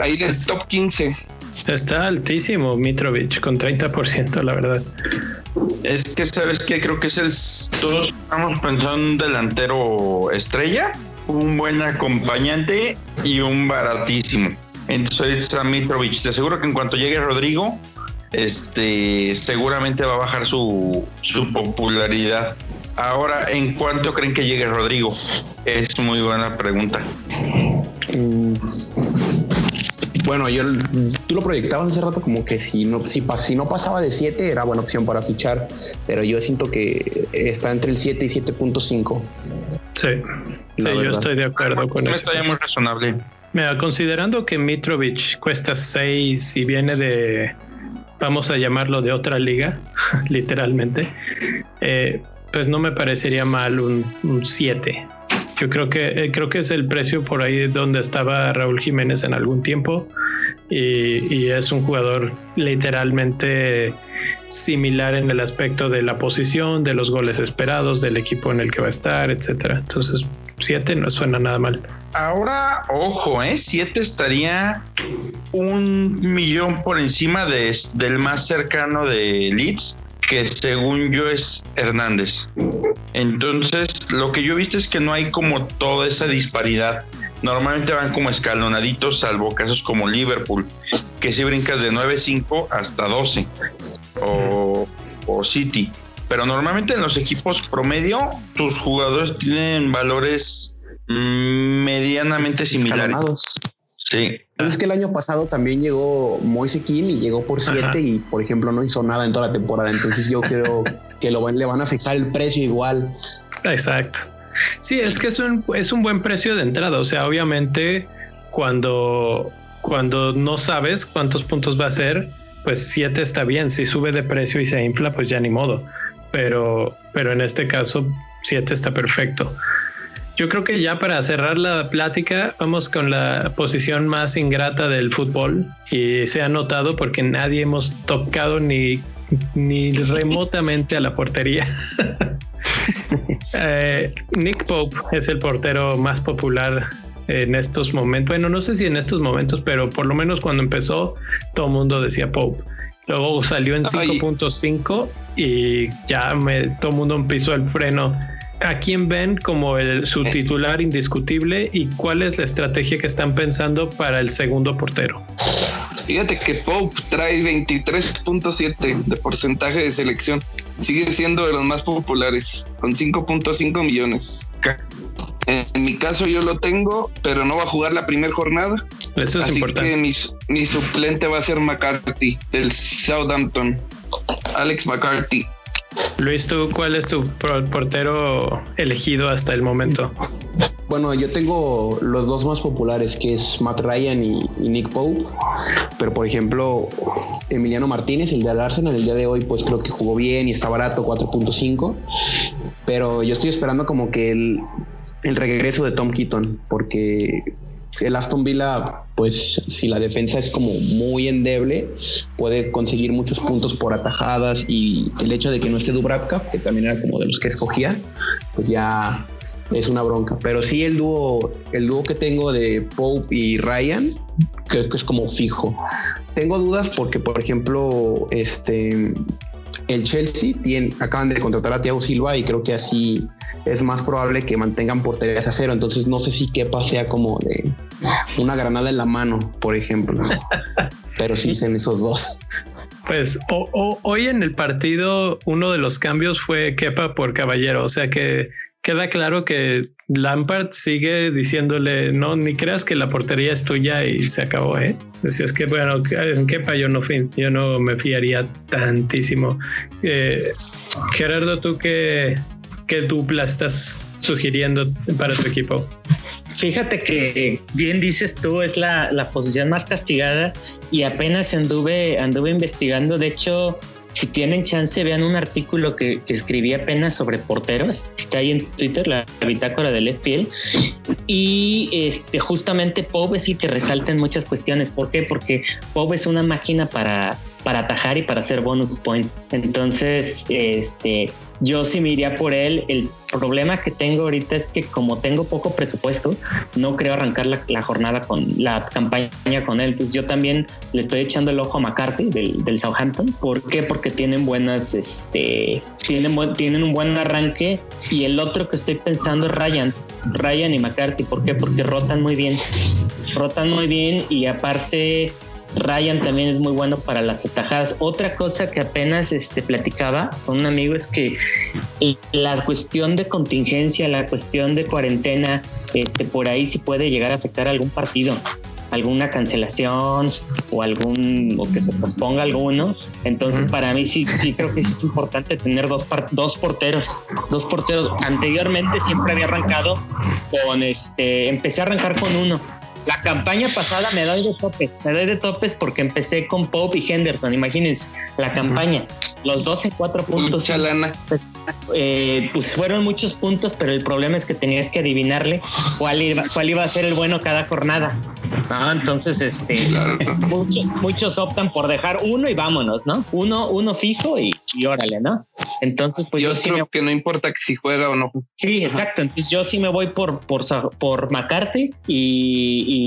ahí del top 15. Está altísimo Mitrovic con 30%, la verdad. Es que sabes que creo que es el. Todos estamos pensando en un delantero estrella, un buen acompañante y un baratísimo. Entonces está Mitrovic. Te aseguro que en cuanto llegue Rodrigo, este seguramente va a bajar su, su popularidad. Ahora, ¿en cuánto creen que llegue Rodrigo? Es muy buena pregunta. Mm. Bueno, yo tú lo proyectabas hace rato como que si no, si, si no pasaba de 7 era buena opción para fichar, pero yo siento que está entre el 7 y 7.5. Sí, sí yo estoy de acuerdo con eso. Está ya muy razonable. Mira, considerando que Mitrovic cuesta 6 y viene de vamos a llamarlo de otra liga, [laughs] literalmente, eh, pues no me parecería mal un 7. Yo creo que eh, creo que es el precio por ahí donde estaba Raúl Jiménez en algún tiempo y, y, es un jugador literalmente similar en el aspecto de la posición, de los goles esperados, del equipo en el que va a estar, etcétera. Entonces, 7 no suena nada mal. Ahora, ojo, ¿eh? 7 estaría un millón por encima de, del más cercano de Leeds, que según yo es Hernández. Entonces, lo que yo he visto es que no hay como toda esa disparidad. Normalmente van como escalonaditos, salvo casos como Liverpool, que si brincas de 9-5 hasta 12, o, o City. Pero normalmente en los equipos promedio, tus jugadores tienen valores mm, medianamente similares. Sí. es que el año pasado también llegó Moise King y llegó por 7 y, por ejemplo, no hizo nada en toda la temporada. Entonces yo creo [laughs] que lo, le van a fijar el precio igual. Exacto. Sí, es que es un, es un buen precio de entrada. O sea, obviamente cuando, cuando no sabes cuántos puntos va a ser, pues 7 está bien. Si sube de precio y se infla, pues ya ni modo pero, pero en este caso 7 está perfecto. Yo creo que ya para cerrar la plática, vamos con la posición más ingrata del fútbol y se ha notado porque nadie hemos tocado ni, ni remotamente a la portería. [laughs] Eh, Nick Pope es el portero más popular en estos momentos. Bueno, no sé si en estos momentos, pero por lo menos cuando empezó, todo el mundo decía Pope. Luego salió en 5.5 y ya me, todo el mundo pisó el freno. ¿A quién ven como el, su titular indiscutible y cuál es la estrategia que están pensando para el segundo portero? Fíjate que Pope trae 23.7 de porcentaje de selección. Sigue siendo de los más populares, con 5.5 millones. En mi caso yo lo tengo, pero no va a jugar la primera jornada. Eso es Así importante. que mi, mi suplente va a ser McCarthy del Southampton. Alex McCarthy. Luis, ¿tú cuál es tu portero elegido hasta el momento? Bueno, yo tengo los dos más populares, que es Matt Ryan y, Nick Pope. Pero, por ejemplo, Emiliano Martínez, el de Arsenal, el día de hoy, pues creo que jugó bien y está barato, 4.5. Pero yo estoy esperando como que el, el regreso de Tom Keaton, porque el Aston Villa, pues si la defensa es como muy endeble, puede conseguir muchos puntos por atajadas y el hecho de que no esté Dubravka, que también era como de los que escogía, pues ya es una bronca. Pero sí el dúo, el dúo que tengo de Pope y Ryan, creo que es como fijo. Tengo dudas porque, por ejemplo, este el Chelsea tiene, acaban de contratar a Thiago Silva y creo que así es más probable que mantengan porterías a cero. Entonces no sé si Kepa sea como de una granada en la mano, por ejemplo. [laughs] Pero sí en esos dos. Pues hoy en el partido uno de los cambios fue Kepa por Caballero, o sea que queda claro que Lampard sigue diciéndole no ni creas que la portería es tuya y se acabó. ¿eh? Decías que bueno en Kepa yo no yo no me fiaría tantísimo. Eh, Gerardo, tú qué, qué dupla estás sugiriendo para tu equipo? Fíjate que bien dices tú, es la, la posición más castigada y apenas anduve, anduve investigando. De hecho, si tienen chance, vean un artículo que, escribí apenas sobre porteros. Está ahí en Twitter, la, bitácora del FPL. Y este, justamente Pope es el que resalta en muchas cuestiones. ¿Por qué? Porque Pope es una máquina para, para atajar y para hacer bonus points. Entonces, este, yo sí me iría por él. El problema que tengo ahorita es que como tengo poco presupuesto, no creo arrancar la, jornada con la campaña con él. Entonces yo también le estoy echando el ojo a McCarthy del, Southampton. ¿Por qué? Porque tienen buenas, este, tienen, tienen un buen arranque. Y el otro que estoy pensando es Ryan. Ryan y McCarthy. ¿Por qué? Porque rotan muy bien. Rotan muy bien y aparte Ryan también es muy bueno para las atajadas. Otra cosa que apenas este, platicaba con un amigo es que la cuestión de contingencia, la cuestión de cuarentena, este, por ahí sí puede llegar a afectar algún partido alguna cancelación o algún o que se posponga alguno. Entonces, para mí sí, sí creo que es importante tener dos, dos porteros, dos porteros. Anteriormente siempre había arrancado con este, empecé a arrancar con uno la campaña pasada me doy de topes, me doy de topes porque empecé con Pope y Henderson, imagínense, la campaña, los 12, 4 puntos. Pues, eh, pues, fueron muchos puntos, pero el problema es que tenías que adivinarle cuál iba, cuál iba a ser el bueno cada jornada. Entonces, este, muchos, muchos optan por dejar uno y vámonos, ¿no? Uno, uno fijo y, órale, ¿no? Entonces, pues yo, sí que no importa que si juega o no. Sí, exacto. Entonces yo sí me voy por, por, por McCarthy y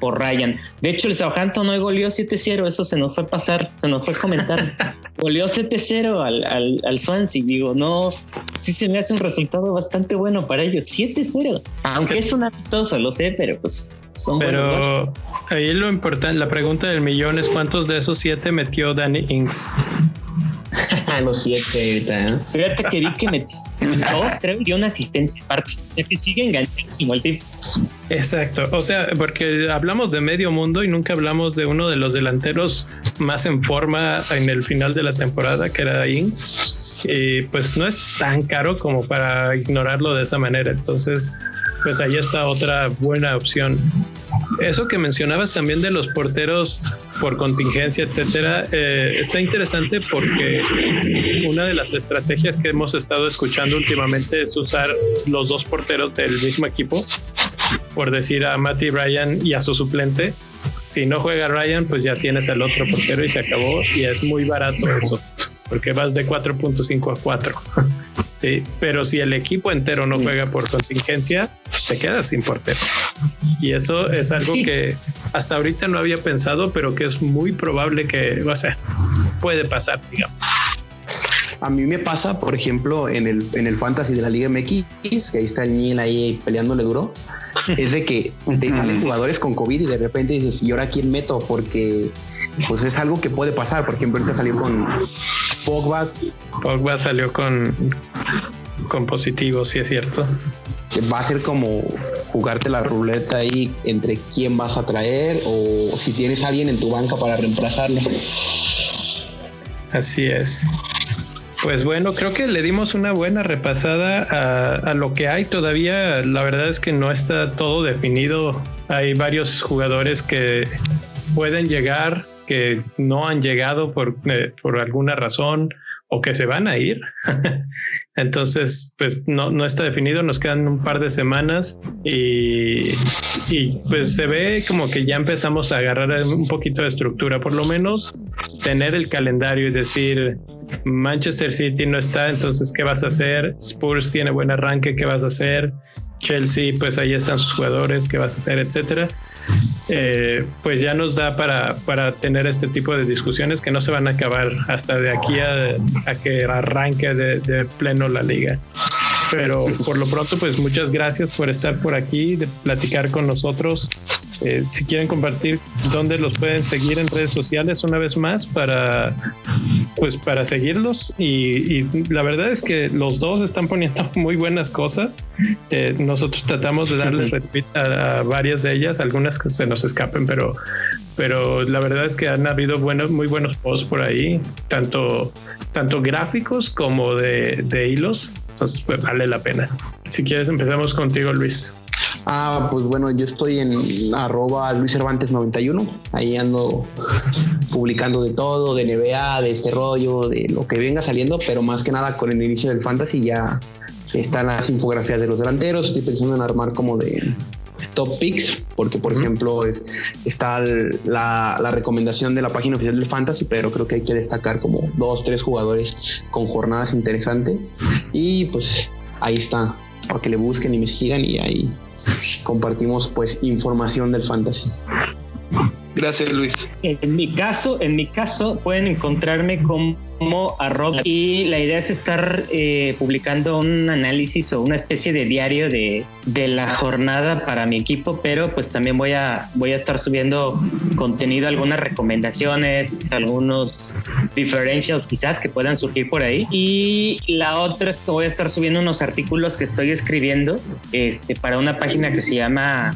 por Ryan. De hecho, el Southampton hoy goleó 7-0, eso se nos fue a pasar, se nos fue a comentar. [laughs] goleó 7-0 al, al, al, Swansea. Digo, no, sí se me hace un resultado bastante bueno para ellos. 7-0. Aunque es una amistoso, lo sé, pero pues son Pero ahí lo importante, la pregunta del millón es cuántos de esos 7 metió Danny Ings. [laughs] los siete ¿eh? Fíjate que vi que metió dos, creo, y una asistencia aparte. que sigue enganchadísimo el tipo. Exacto. O sea, porque hablamos de medio mundo y nunca hablamos de uno de los delanteros más en forma en el final de la temporada, que era Ings. Y pues no es tan caro como para ignorarlo de esa manera. Entonces, pues ahí está otra buena opción. Eso que mencionabas también de los porteros por contingencia, etcétera, eh, está interesante porque una de las estrategias que hemos estado escuchando últimamente es usar los dos porteros del mismo equipo, por decir a Matty Ryan y a su suplente. Si no juega Ryan, pues ya tienes al otro portero y se acabó. Y es muy barato eso, porque vas de 4.5 a 4. [laughs] Sí, pero si el equipo entero no juega por contingencia, te quedas sin portero. Y eso es algo que hasta ahorita no había pensado, pero que es muy probable que, o sea, puede pasar, digamos. A mí me pasa, por ejemplo, en el, en el fantasy de la Liga MX, que ahí está el Niel ahí peleándole duro, [laughs] es de que te salen jugadores con COVID y de repente dices, ¿y ahora quién meto? Porque pues es algo que puede pasar. Por ejemplo, ahorita salió con Pogba. Pogba salió con, con positivo, sí es cierto. Va a ser como jugarte la ruleta ahí entre quién vas a traer o si tienes a alguien en tu banca para reemplazarlo. Así es. Pues bueno, creo que le dimos una buena repasada a, a, lo que hay todavía. La verdad es que no está todo definido. Hay varios jugadores que pueden llegar que no han llegado por, eh, por alguna razón o que se van a ir. [laughs] Entonces, pues no, no está definido, nos quedan un par de semanas y, y, pues se ve como que ya empezamos a agarrar un poquito de estructura, por lo menos tener el calendario y decir, Manchester City no está, entonces, ¿qué vas a hacer? Spurs tiene buen arranque, ¿qué vas a hacer? Chelsea, pues ahí están sus jugadores, ¿qué vas a hacer? Etcétera. Eh, pues ya nos da para, para tener este tipo de discusiones que no se van a acabar hasta de aquí a, a que arranque de, de, pleno la liga. Pero por lo pronto, pues muchas gracias por estar por aquí, de platicar con nosotros. Eh, si quieren compartir dónde los pueden seguir en redes sociales una vez más para pues para seguirlos y, y la verdad es que los dos están poniendo [laughs] muy buenas cosas eh, nosotros tratamos de darle retweet a, a, varias de ellas algunas que se nos escapen pero pero la verdad es que han habido buenos, muy buenos posts por ahí, tanto, tanto gráficos como de, de hilos. Entonces, pues vale la pena. Si quieres, empezamos contigo, Luis. Ah, pues bueno, yo estoy en arroba Luis Cervantes 91. Ahí ando publicando de todo, de NBA, de este rollo, de lo que venga saliendo, pero más que nada con el inicio del fantasy ya están las infografías de los delanteros. Estoy pensando en armar como de top picks, porque por ejemplo está la, la, recomendación de la página oficial del Fantasy, pero creo que hay que destacar como dos, tres jugadores con jornadas interesantes. Y pues ahí está, para que le busquen y me sigan y ahí compartimos pues información del Fantasy. Gracias Luis. En mi caso, en mi caso pueden encontrarme como como arroba y la idea es estar eh, publicando un análisis o una especie de diario de, de, la jornada para mi equipo, pero pues también voy a, voy a estar subiendo contenido, algunas recomendaciones, algunos differentials quizás que puedan surgir por ahí. Y la otra es que voy a estar subiendo unos artículos que estoy escribiendo este, para una página que se llama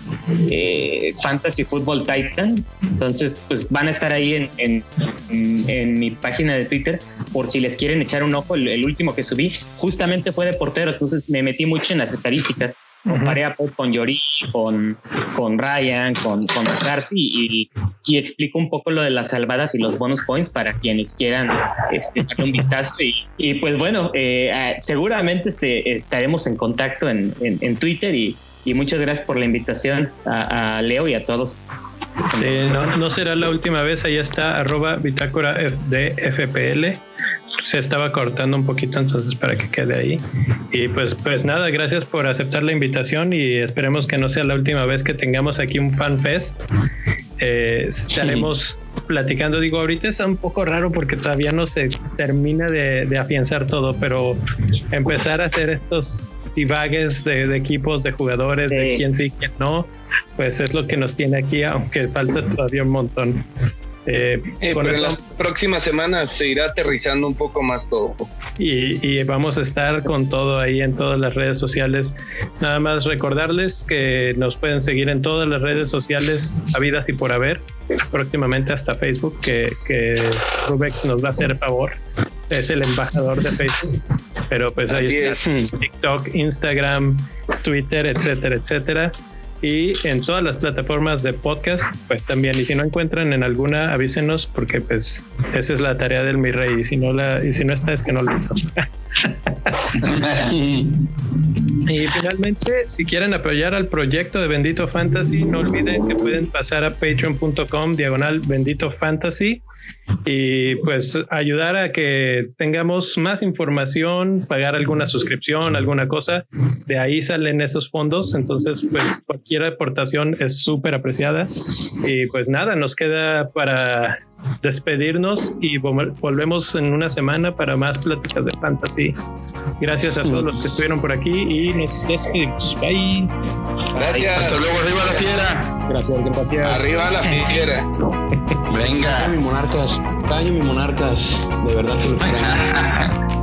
eh, Fantasy Football Titan. Entonces, pues van a estar ahí en, en, mi página de Twitter por si les quieren echar un ojo, el, el, último que subí justamente fue de porteros, entonces me metí mucho en las estadísticas. Comparé a Pop con Yori, con, con Ryan, con, con McCarthy y, y, explico un poco lo de las salvadas y los bonus points para quienes quieran este, darle un vistazo. Y, y pues bueno, eh, seguramente este, estaremos en contacto en, en, en Twitter y, y muchas gracias por la invitación a, a Leo y a todos. Sí, no, no, será la última vez, ahí está arroba bitácora de FPL. Se estaba cortando un poquito entonces para que quede ahí. Y pues, pues nada, gracias por aceptar la invitación y esperemos que no sea la última vez que tengamos aquí un fan fest. Eh, estaremos sí. platicando, digo, ahorita está un poco raro porque todavía no se termina de, de afianzar todo, pero empezar a hacer estos divagues de, de equipos, de jugadores, sí. de quién sí, quién no, pues es lo que nos tiene aquí, aunque falta todavía un montón. Eh, eh, pero en las próximas semanas se irá aterrizando un poco más todo. Y, y, vamos a estar con todo ahí en todas las redes sociales. Nada más recordarles que nos pueden seguir en todas las redes sociales habidas y por haber. Próximamente hasta Facebook, que, que Rubex nos va a hacer favor. Es el embajador de Facebook. Pero pues ahí Así está es. TikTok, Instagram, Twitter, etcétera, etcétera y en todas las plataformas de podcast, pues también. Y si no encuentran en alguna, avísenos porque pues esa es la tarea del mi rey. Y si no la, y si no está, es que no lo hizo. [laughs] [laughs] y finalmente, si quieren apoyar al proyecto de Bendito Fantasy, no olviden que pueden pasar a patreon.com diagonal Bendito Fantasy y pues ayudar a que tengamos más información, pagar alguna suscripción, alguna cosa. De ahí salen esos fondos. Entonces, pues cualquier aportación es súper apreciada. Y pues nada, nos queda para despedirnos y volvemos en una semana para más pláticas de fantasy. Gracias a todos los que estuvieron por aquí y nos despedimos. Bye. Gracias. Hasta luego, arriba la fiera. Gracias, gracias. Arriba la fiera. Venga. mi monarcas, extraño mi monarcas, de verdad que lo [laughs] extraño.